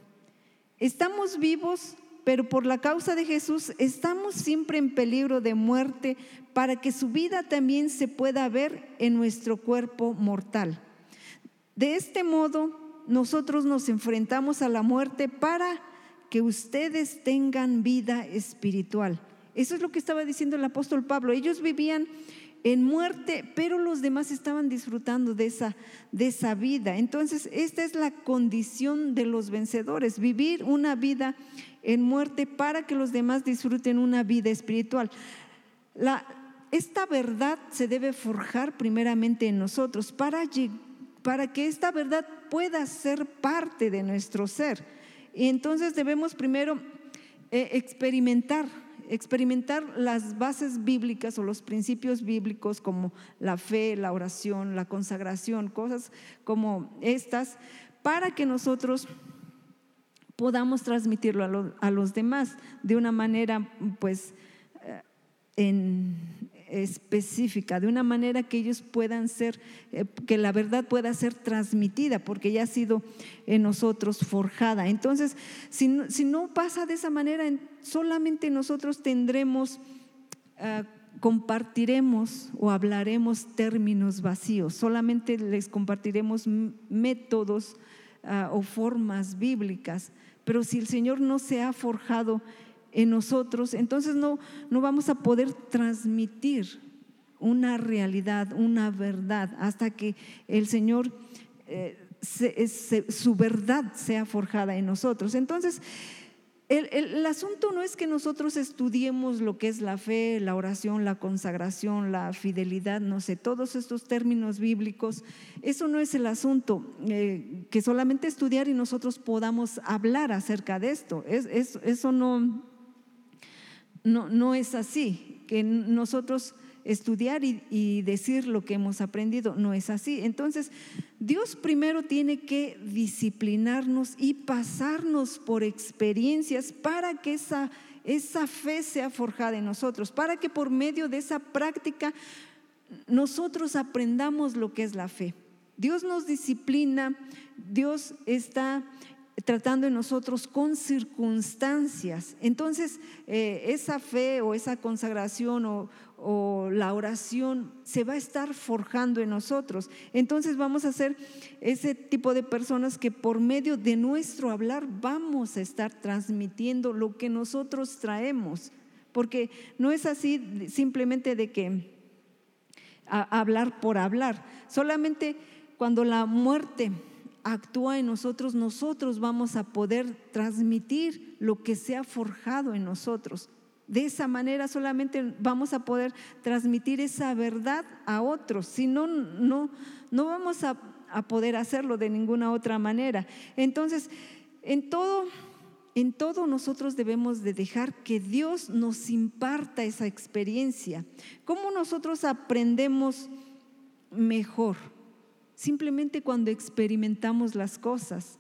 Estamos vivos pero por la causa de Jesús estamos siempre en peligro de muerte para que su vida también se pueda ver en nuestro cuerpo mortal. De este modo, nosotros nos enfrentamos a la muerte para que ustedes tengan vida espiritual. Eso es lo que estaba diciendo el apóstol Pablo. Ellos vivían en muerte, pero los demás estaban disfrutando de esa, de esa vida. Entonces, esta es la condición de los vencedores, vivir una vida en muerte para que los demás disfruten una vida espiritual. Esta verdad se debe forjar primeramente en nosotros para, para que esta verdad pueda ser parte de nuestro ser. Y entonces debemos primero eh, experimentar experimentar las bases bíblicas o los principios bíblicos como la fe, la oración, la consagración, cosas como estas, para que nosotros podamos transmitirlo a, los demás de una manera, pues, eh, específica, de una manera que ellos puedan ser, eh, que la verdad pueda ser transmitida, porque ya ha sido en nosotros forjada. Entonces, si no, pasa de esa manera, solamente nosotros tendremos, ah, compartiremos o hablaremos términos vacíos, solamente les compartiremos métodos o formas bíblicas, pero si el Señor no se ha forjado en nosotros, entonces no, no vamos a poder transmitir una realidad, una verdad, hasta que el Señor, eh, su verdad sea forjada en nosotros. Entonces, el, el, asunto no es que nosotros estudiemos lo que es la fe, la oración, la consagración, la fidelidad, no sé, todos estos términos bíblicos. Eso no es el asunto, eh, que solamente estudiar y nosotros podamos hablar acerca de esto. Es, eso no, no, no es así, que nosotros estudiar y, decir lo que hemos aprendido, no es así. Entonces, Dios primero tiene que disciplinarnos y pasarnos por experiencias para que esa, esa fe sea forjada en nosotros, para que por medio de esa práctica nosotros aprendamos lo que es la fe. Dios nos disciplina, Dios está tratando en nosotros con circunstancias. Entonces, eh, esa fe o esa consagración o, o la oración se va a estar forjando en nosotros. Entonces vamos a ser ese tipo de personas que por medio de nuestro hablar vamos a estar transmitiendo lo que nosotros traemos. Porque no es así simplemente de que hablar por hablar. Solamente cuando la muerte actúa en nosotros, nosotros vamos a poder transmitir lo que se ha forjado en nosotros. De esa manera solamente vamos a poder transmitir esa verdad a otros. Si no, no, vamos a, a poder hacerlo de ninguna otra manera. Entonces, en todo, en todo nosotros debemos de dejar que Dios nos imparta esa experiencia. ¿Cómo nosotros aprendemos mejor? Simplemente cuando experimentamos las cosas.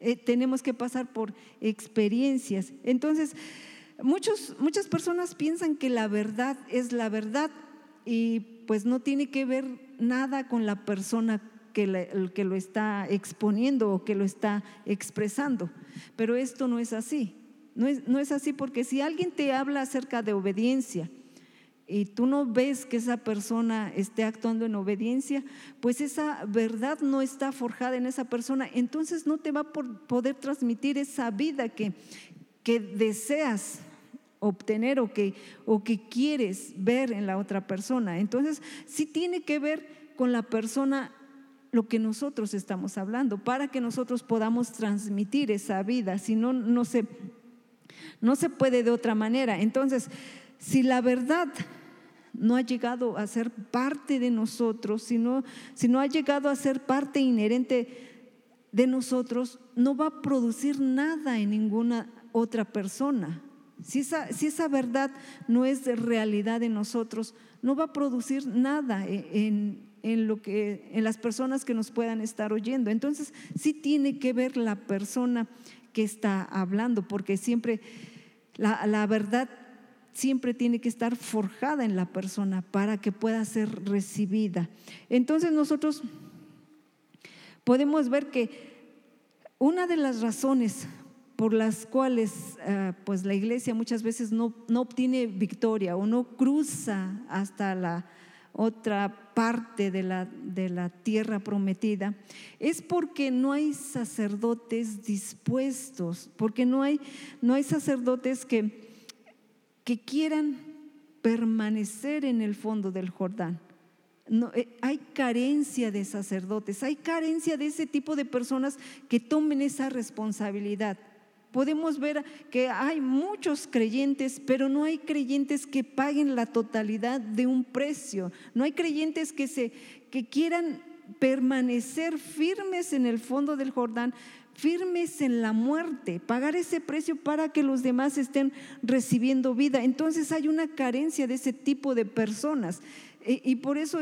Eh, tenemos que pasar por experiencias. Entonces, muchos, muchas personas piensan que la verdad es la verdad y pues no tiene que ver nada con la persona que, la- que lo está exponiendo o que lo está expresando. Pero esto no es así. No es, no es así porque si alguien te habla acerca de obediencia, y tú no ves que esa persona esté actuando en obediencia, pues esa verdad no está forjada en esa persona, entonces no te va a poder transmitir esa vida que, que deseas obtener o que, o que quieres ver en la otra persona. Entonces, sí tiene que ver con la persona lo que nosotros estamos hablando, para que nosotros podamos transmitir esa vida, si no, no se, no se puede de otra manera. Entonces, si la verdad no ha llegado a ser parte de nosotros, si no, si no ha llegado a ser parte inherente de nosotros, no va a producir nada en ninguna otra persona. Si esa, verdad no es realidad en nosotros, no va a producir nada en, en lo que, en las personas que nos puedan estar oyendo. Entonces, sí tiene que ver la persona que está hablando, porque siempre la, la verdad siempre tiene que estar forjada en la persona para que pueda ser recibida. Entonces nosotros podemos ver que una de las razones por las cuales eh, pues la iglesia muchas veces no, no obtiene victoria o no cruza hasta la otra parte de la, de la tierra prometida, es porque no hay sacerdotes dispuestos, porque no hay, no hay sacerdotes que, que quieran permanecer en el fondo del Jordán. No, eh, hay carencia de sacerdotes, hay carencia de ese tipo de personas que tomen esa responsabilidad. Podemos ver que hay muchos creyentes, pero no hay creyentes que paguen la totalidad de un precio. No hay creyentes que, se, que quieran permanecer firmes en el fondo del Jordán, firmes en la muerte, pagar ese precio para que los demás estén recibiendo vida. Entonces hay una carencia de ese tipo de personas. Y, por eso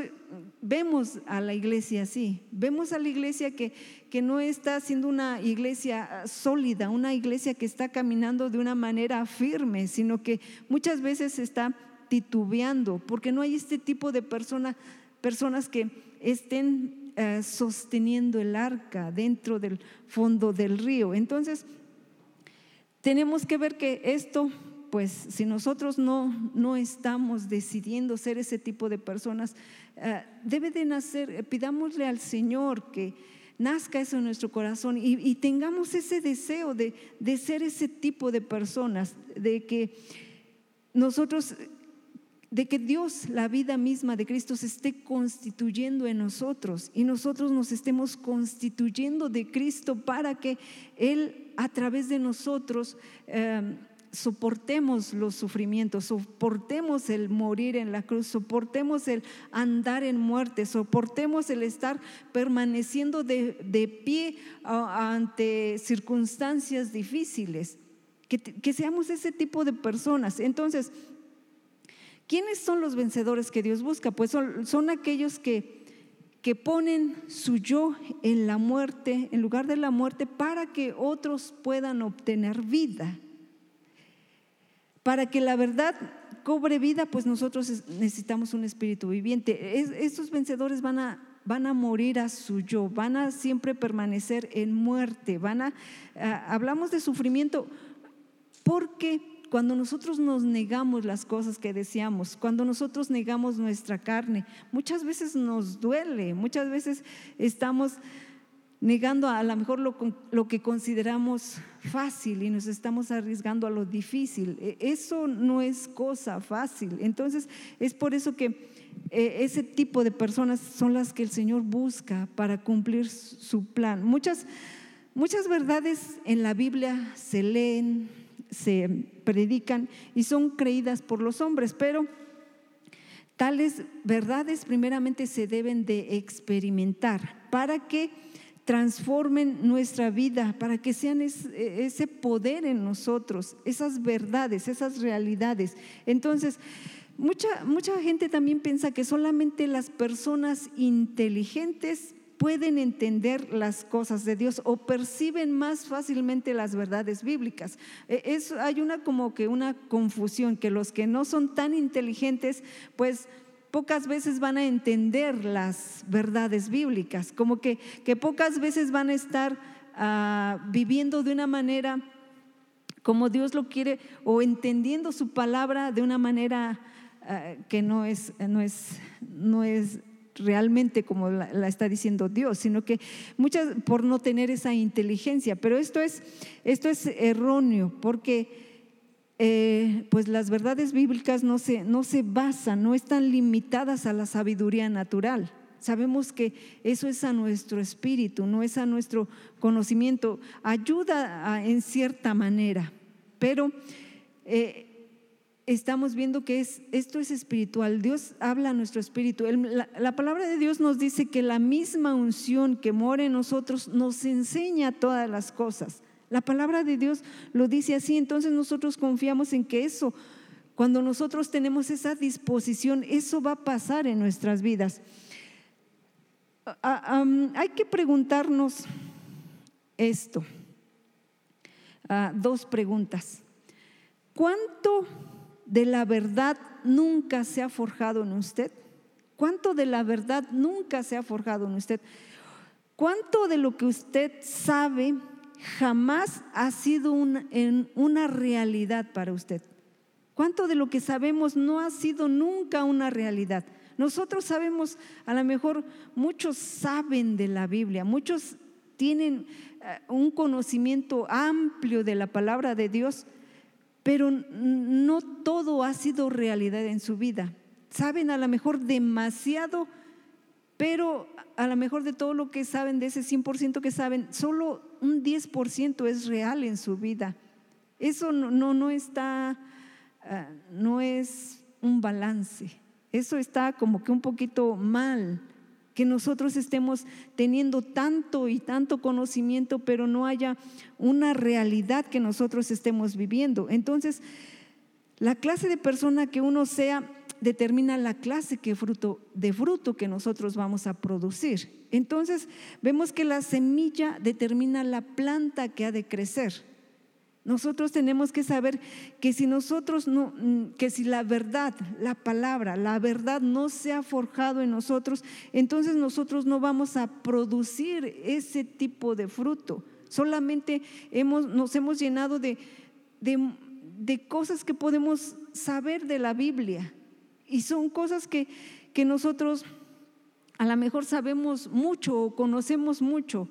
vemos a la iglesia así, vemos a la iglesia que, que no está siendo una iglesia sólida, una iglesia que está caminando de una manera firme, sino que muchas veces está titubeando, porque no hay este tipo de persona, personas que estén eh, sosteniendo el arca dentro del fondo del río. Entonces, tenemos que ver que esto pues si nosotros no, no estamos decidiendo ser ese tipo de personas, eh, debe de nacer, eh, pidámosle al Señor que nazca eso en nuestro corazón y, tengamos ese deseo de, de ser ese tipo de personas, de que nosotros, de que Dios, la vida misma de Cristo, se esté constituyendo en nosotros y nosotros nos estemos constituyendo de Cristo para que Él a través de nosotros... eh, soportemos los sufrimientos, soportemos el morir en la cruz, soportemos el andar en muerte, soportemos el estar permaneciendo de, de pie ante circunstancias difíciles, que, que seamos ese tipo de personas. Entonces, ¿quiénes son los vencedores que Dios busca? Pues son, son aquellos que, que ponen su yo en la muerte, en lugar de la muerte, para que otros puedan obtener vida. Para que la verdad cobre vida, pues nosotros necesitamos un espíritu viviente. Es, estos vencedores van a, van a morir a su yo, van a siempre permanecer en muerte, van a, hablamos de sufrimiento porque cuando nosotros nos negamos las cosas que deseamos, cuando nosotros negamos nuestra carne, muchas veces nos duele, muchas veces estamos negando a lo mejor lo, que consideramos fácil y nos estamos arriesgando a lo difícil. E- Eso no es cosa fácil. Entonces, es por eso que eh, ese tipo de personas son las que el Señor busca para cumplir su plan. Muchas, muchas verdades en la Biblia se leen, se predican y son creídas por los hombres, pero Tales verdades primeramente se deben de experimentar para que transformen nuestra vida, para que sean es- ese poder en nosotros, esas verdades, esas realidades. Entonces, mucha, mucha gente también piensa que solamente las personas inteligentes pueden entender las cosas de Dios o perciben más fácilmente las verdades bíblicas. Eh, Es, hay una como que una confusión, que los que no son tan inteligentes, pues pocas veces van a entender las verdades bíblicas, como que, que pocas veces van a estar ah, viviendo de una manera como Dios lo quiere o entendiendo su palabra de una manera ah, que no es, no es, no es realmente como la, la está diciendo Dios, sino que muchas por no tener esa inteligencia. Pero esto es, esto es erróneo porque eh, pues las verdades bíblicas no se, no se basan, no están limitadas a la sabiduría natural. Sabemos que eso es a nuestro espíritu, no es a nuestro conocimiento. Ayuda en cierta manera, pero eh, estamos viendo que es, esto es espiritual. Dios habla a nuestro espíritu. La, la palabra de Dios nos dice que la misma unción que mora en nosotros nos enseña todas las cosas. La palabra de Dios lo dice así, entonces nosotros confiamos en que eso, cuando nosotros tenemos esa disposición, eso va a pasar en nuestras vidas. Am, hay que preguntarnos esto. Dos preguntas. ¿Cuánto de la verdad nunca se ha forjado en usted? ¿Cuánto de la verdad nunca se ha forjado en usted? ¿Cuánto de lo que usted sabe jamás ha sido en una realidad para usted? ¿Cuánto de lo que sabemos no ha sido nunca una realidad? Nosotros sabemos, a lo mejor muchos saben de la Biblia, muchos tienen eh, un conocimiento amplio de la palabra de Dios, pero no todo ha sido realidad en su vida. Saben a lo mejor demasiado, pero a lo mejor de todo lo que saben, de ese 100% que saben, solo un 10% es real en su vida. Eso no, está, ah, no es un balance. Eso está como que un poquito mal, que nosotros estemos teniendo tanto y tanto conocimiento, pero no haya una realidad que nosotros estemos viviendo. Entonces, la clase de persona que uno sea determina la clase que fruto, de fruto que nosotros vamos a producir. Entonces, vemos que la semilla determina la planta que ha de crecer. Nosotros tenemos que saber que si nosotros no, mm, que si la verdad, la palabra, la verdad no se ha forjado en nosotros, entonces nosotros no vamos a producir ese tipo de fruto. Solamente hemos, nos hemos llenado de, de, de cosas que podemos saber de la Biblia. Y son cosas que, que nosotros a lo mejor sabemos mucho o conocemos mucho,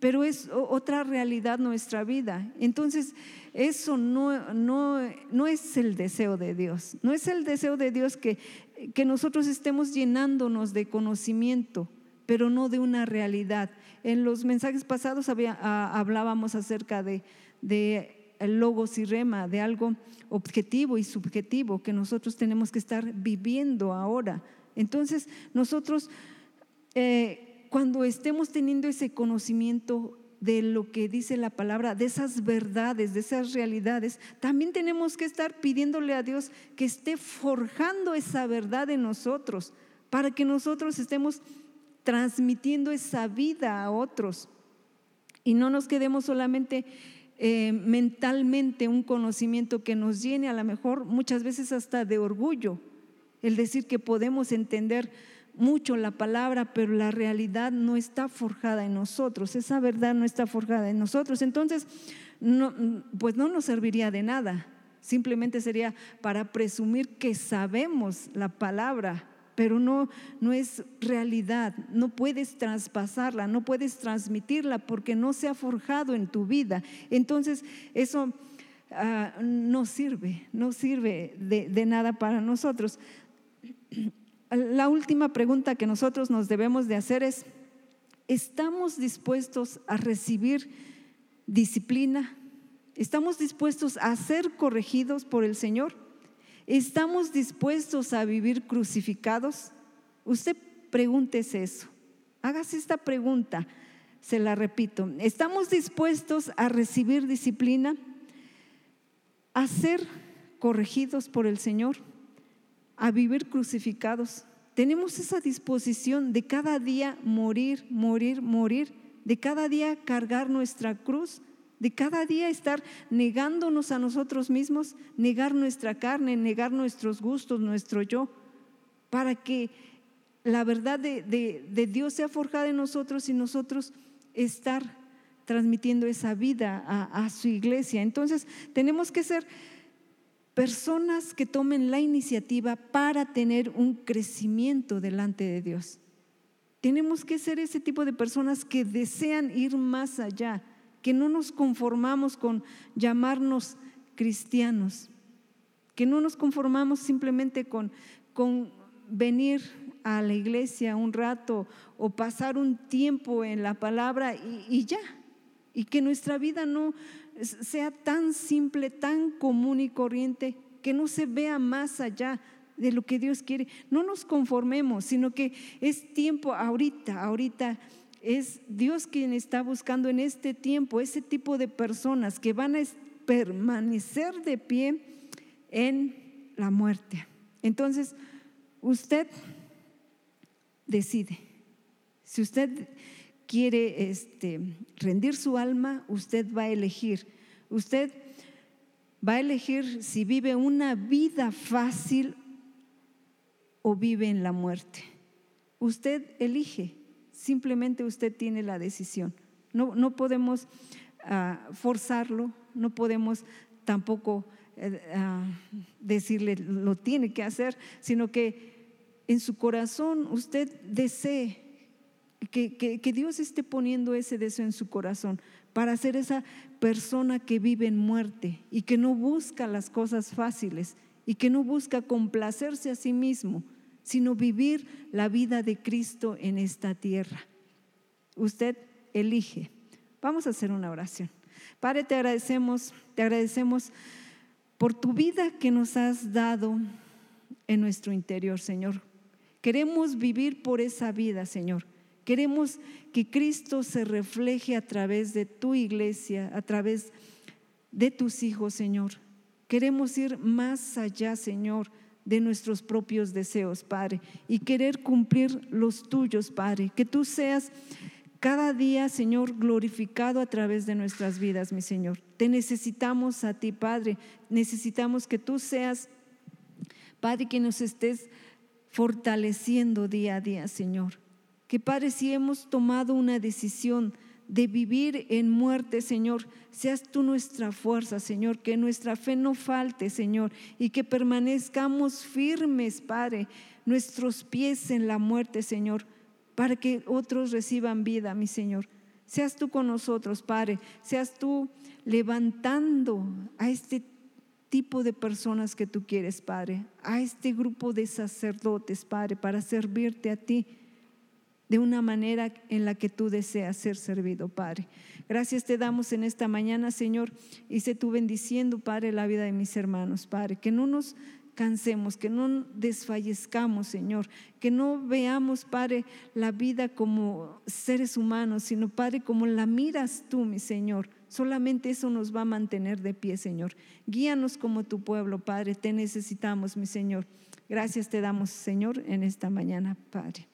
pero es otra realidad nuestra vida. Entonces, eso no, no, no es el deseo de Dios. No es el deseo de Dios que, que nosotros estemos llenándonos de conocimiento, pero no de una realidad. En los mensajes pasados ah, hablábamos acerca de, logos y rema, de algo objetivo y subjetivo que nosotros tenemos que estar viviendo ahora. Entonces, nosotros eh, cuando estemos teniendo ese conocimiento de lo que dice la palabra, de esas verdades, de esas realidades, también tenemos que estar pidiéndole a Dios que esté forjando esa verdad en nosotros, para que nosotros estemos transmitiendo esa vida a otros y no nos quedemos solamente eh, mentalmente un conocimiento que nos llene a lo mejor muchas veces hasta de orgullo, el decir que podemos entender mucho la palabra, pero la realidad no está forjada en nosotros, esa verdad no está forjada en nosotros. Entonces, pues no nos serviría de nada, simplemente sería para presumir que sabemos la palabra, pero no, no es realidad, no puedes traspasarla, no puedes transmitirla porque no se ha forjado en tu vida. Entonces, eso ah, no sirve, no sirve de, de nada para nosotros. La última pregunta que nosotros nos debemos de hacer es, ¿estamos dispuestos a recibir disciplina? ¿Estamos dispuestos a ser corregidos por el Señor? ¿Estamos dispuestos a vivir crucificados? Usted pregúntese eso. Hágase esta pregunta. Se la repito. ¿Estamos dispuestos a recibir disciplina? ¿A ser corregidos por el Señor? ¿A vivir crucificados? Tenemos esa disposición de cada día morir, morir, morir, de cada día cargar nuestra cruz de cada día estar negándonos a nosotros mismos, negar nuestra carne, negar nuestros gustos, nuestro yo, para que la verdad de, Dios sea forjada en nosotros y nosotros estar transmitiendo esa vida a, a su iglesia. Entonces tenemos que ser personas que tomen la iniciativa para tener un crecimiento delante de Dios. Tenemos que ser ese tipo de personas que desean ir más allá que no nos conformamos con llamarnos cristianos, que no nos conformamos simplemente con, con venir a la iglesia un rato o pasar un tiempo en la palabra y, y ya, y que nuestra vida no sea tan simple, tan común y corriente, que no se vea más allá de lo que Dios quiere. No nos conformemos, sino que es tiempo ahorita, ahorita es Dios quien está buscando en este tiempo ese tipo de personas que van a permanecer de pie en la muerte. Entonces, usted decide. Si usted quiere este, rendir su alma, usted va a elegir. Usted va a elegir si vive una vida fácil o vive en la muerte. Usted elige. Simplemente usted tiene la decisión. No, no podemos ah, forzarlo, no podemos tampoco eh, ah, decirle lo tiene que hacer, sino que en su corazón usted desee que, que, Dios esté poniendo ese deseo en su corazón para ser esa persona que vive en muerte y que no busca las cosas fáciles y que no busca complacerse a sí mismo, sino vivir la vida de Cristo en esta tierra. Usted elige. Vamos a hacer una oración. Padre, te agradecemos, te agradecemos por tu vida que nos has dado en nuestro interior, Señor. Queremos vivir por esa vida, Señor. Queremos que Cristo se refleje a través de tu iglesia, a través de tus hijos, Señor. Queremos ir más allá, Señor de nuestros propios deseos, Padre, y querer cumplir los tuyos, Padre. Que tú seas cada día, Señor, glorificado a través de nuestras vidas, mi Señor. Te necesitamos a ti, Padre. Necesitamos que tú seas, Padre, que nos estés fortaleciendo día a día, Señor. Que, Padre, si hemos tomado una decisión, de vivir en muerte, Señor. Seas tú nuestra fuerza, Señor, que nuestra fe no falte, Señor, y que permanezcamos firmes, Padre, nuestros pies en la muerte, Señor, para que otros reciban vida, mi Señor. Seas tú con nosotros, Padre, seas tú levantando a este tipo de personas que tú quieres, Padre, a este grupo de sacerdotes, Padre, para servirte a ti de una manera en la que tú deseas ser servido, Padre. Gracias te damos en esta mañana, Señor, y sé tú bendiciendo, Padre, la vida de mis hermanos, Padre, que no nos cansemos, que no desfallezcamos, Señor, que no veamos, Padre, la vida como seres humanos, sino, Padre, como la miras tú, mi Señor. Solamente eso nos va a mantener de pie, Señor. Guíanos como tu pueblo, Padre. Te necesitamos, mi Señor. Gracias te damos, Señor, en esta mañana, Padre.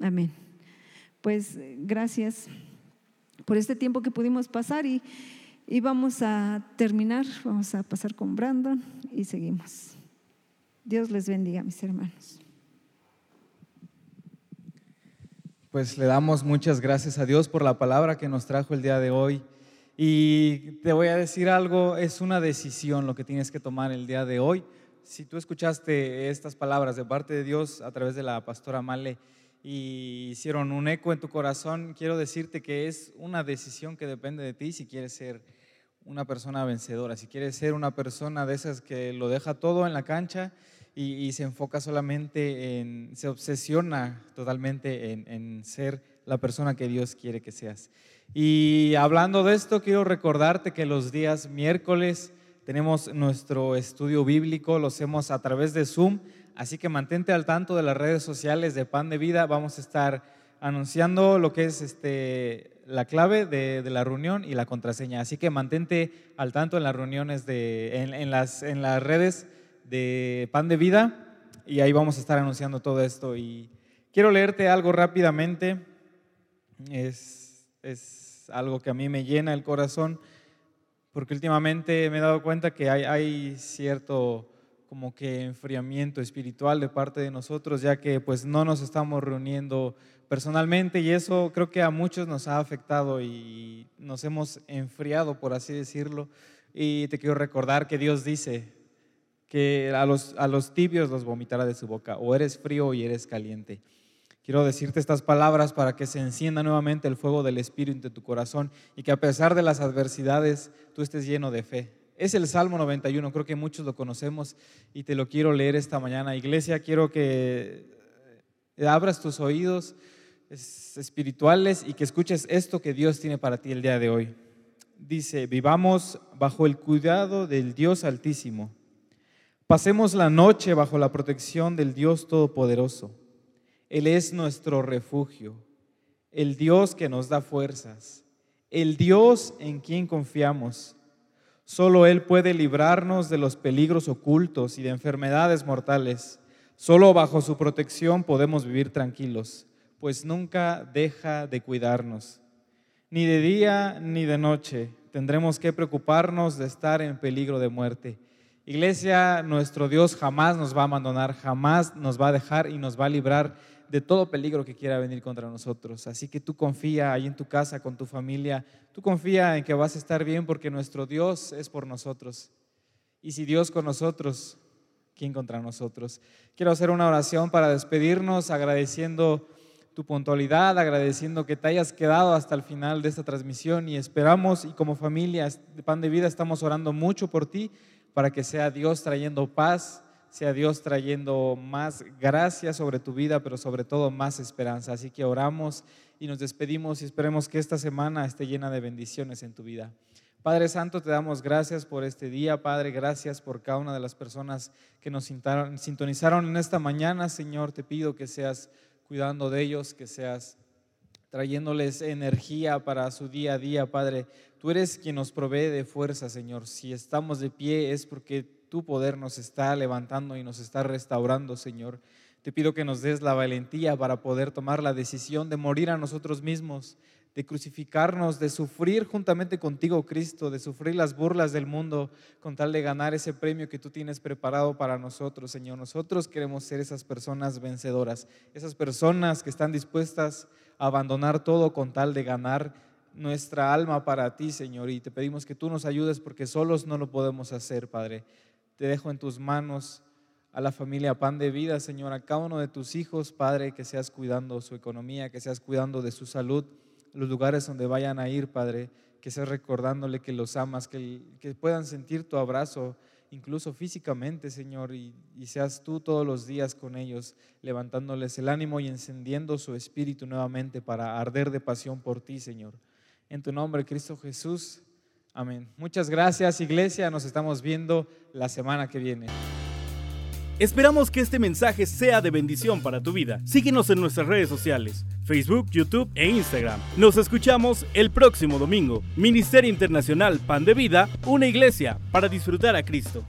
Amén pues gracias por este tiempo que pudimos pasar y, y vamos a terminar, vamos a pasar con Brandon y seguimos. Dios les bendiga, mis hermanos. Pues le damos muchas gracias a Dios por la palabra que nos trajo el día de hoy. Y te voy a decir algo, es una decisión lo que tienes que tomar el día de hoy. Si tú escuchaste estas palabras de parte de Dios a través de la pastora Male y hicieron un eco en tu corazón, quiero decirte que es una decisión que depende de ti si quieres ser una persona vencedora, si quieres ser una persona de esas que lo deja todo en la cancha y, se enfoca solamente en, se obsesiona totalmente en, en ser la persona que Dios quiere que seas. Y hablando de esto, quiero recordarte que los días miércoles tenemos nuestro estudio bíblico, lo hacemos a través de Zoom, así que mantente al tanto de las redes sociales de Pan de Vida. Vamos a estar anunciando lo que es este, la clave de, de la reunión y la contraseña. Así que mantente al tanto en las reuniones, de, en, las, en las redes de Pan de Vida y ahí vamos a estar anunciando todo esto. Y quiero leerte algo rápidamente. Es, es algo que a mí me llena el corazón porque últimamente me he dado cuenta que hay, hay cierto como que enfriamiento espiritual de parte de nosotros, ya que pues no nos estamos reuniendo personalmente y eso creo que a muchos nos ha afectado y nos hemos enfriado, por así decirlo. Y te quiero recordar que Dios dice que a los, a los tibios los vomitará de su boca, o eres frío y eres caliente. Quiero decirte estas palabras para que se encienda nuevamente el fuego del Espíritu en tu corazón y que a pesar de las adversidades tú estés lleno de fe. Es el Salmo 91, creo que muchos lo conocemos y te lo quiero leer esta mañana. Iglesia, quiero que abras tus oídos espirituales y que escuches esto que Dios tiene para ti el día de hoy. Dice, vivamos bajo el cuidado del Dios Altísimo. Pasemos la noche bajo la protección del Dios Todopoderoso. Él es nuestro refugio, el Dios que nos da fuerzas, el Dios en quien confiamos. Solo Él puede librarnos de los peligros ocultos y de enfermedades mortales. Solo bajo su protección podemos vivir tranquilos, pues nunca deja de cuidarnos. Ni de día ni de noche tendremos que preocuparnos de estar en peligro de muerte. Iglesia, nuestro Dios jamás nos va a abandonar, jamás nos va a dejar y nos va a librar de todo peligro que quiera venir contra nosotros. Así que tú confía ahí en tu casa, con tu familia, tú confía en que vas a estar bien porque nuestro Dios es por nosotros. Y si Dios con nosotros, ¿quién contra nosotros? Quiero hacer una oración para despedirnos agradeciendo tu puntualidad, agradeciendo que te hayas quedado hasta el final de esta transmisión y esperamos y como familia de Pan de Vida estamos orando mucho por ti para que sea Dios trayendo paz, sea Dios trayendo más gracia sobre tu vida, pero sobre todo más esperanza. Así que oramos y nos despedimos y esperemos que esta semana esté llena de bendiciones en tu vida. Padre Santo, te damos gracias por este día, Padre, gracias por cada una de las personas que nos sintonizaron en esta mañana, Señor, te pido que seas cuidando de ellos, que seas trayéndoles energía para su día a día, Padre. Tú eres quien nos provee de fuerza, Señor. Si estamos de pie es porque tu poder nos está levantando y nos está restaurando, Señor. Te pido que nos des la valentía para poder tomar la decisión de morir a nosotros mismos, de crucificarnos, de sufrir juntamente contigo, Cristo, de sufrir las burlas del mundo con tal de ganar ese premio que tú tienes preparado para nosotros, Señor. Nosotros queremos ser esas personas vencedoras, esas personas que están dispuestas a abandonar todo con tal de ganar nuestra alma para ti, Señor. Y te pedimos que tú nos ayudes porque solos no lo podemos hacer, Padre. Te dejo en tus manos a la familia Pan de Vida, Señor, a cada uno de tus hijos, Padre, que seas cuidando su economía, que seas cuidando de su salud, los lugares donde vayan a ir, Padre, que seas recordándole que los amas, que, puedan sentir tu abrazo, incluso físicamente, Señor, y seas tú todos los días con ellos, levantándoles el ánimo y encendiendo su espíritu nuevamente para arder de pasión por ti, Señor. En tu nombre, Cristo Jesús. Amén. Muchas gracias, iglesia. Nos estamos viendo la semana que viene. Esperamos que este mensaje sea de bendición para tu vida. Síguenos en nuestras redes sociales, Facebook, YouTube e Instagram. Nos escuchamos el próximo domingo. Ministerio Internacional Pan de Vida, una iglesia para disfrutar a Cristo.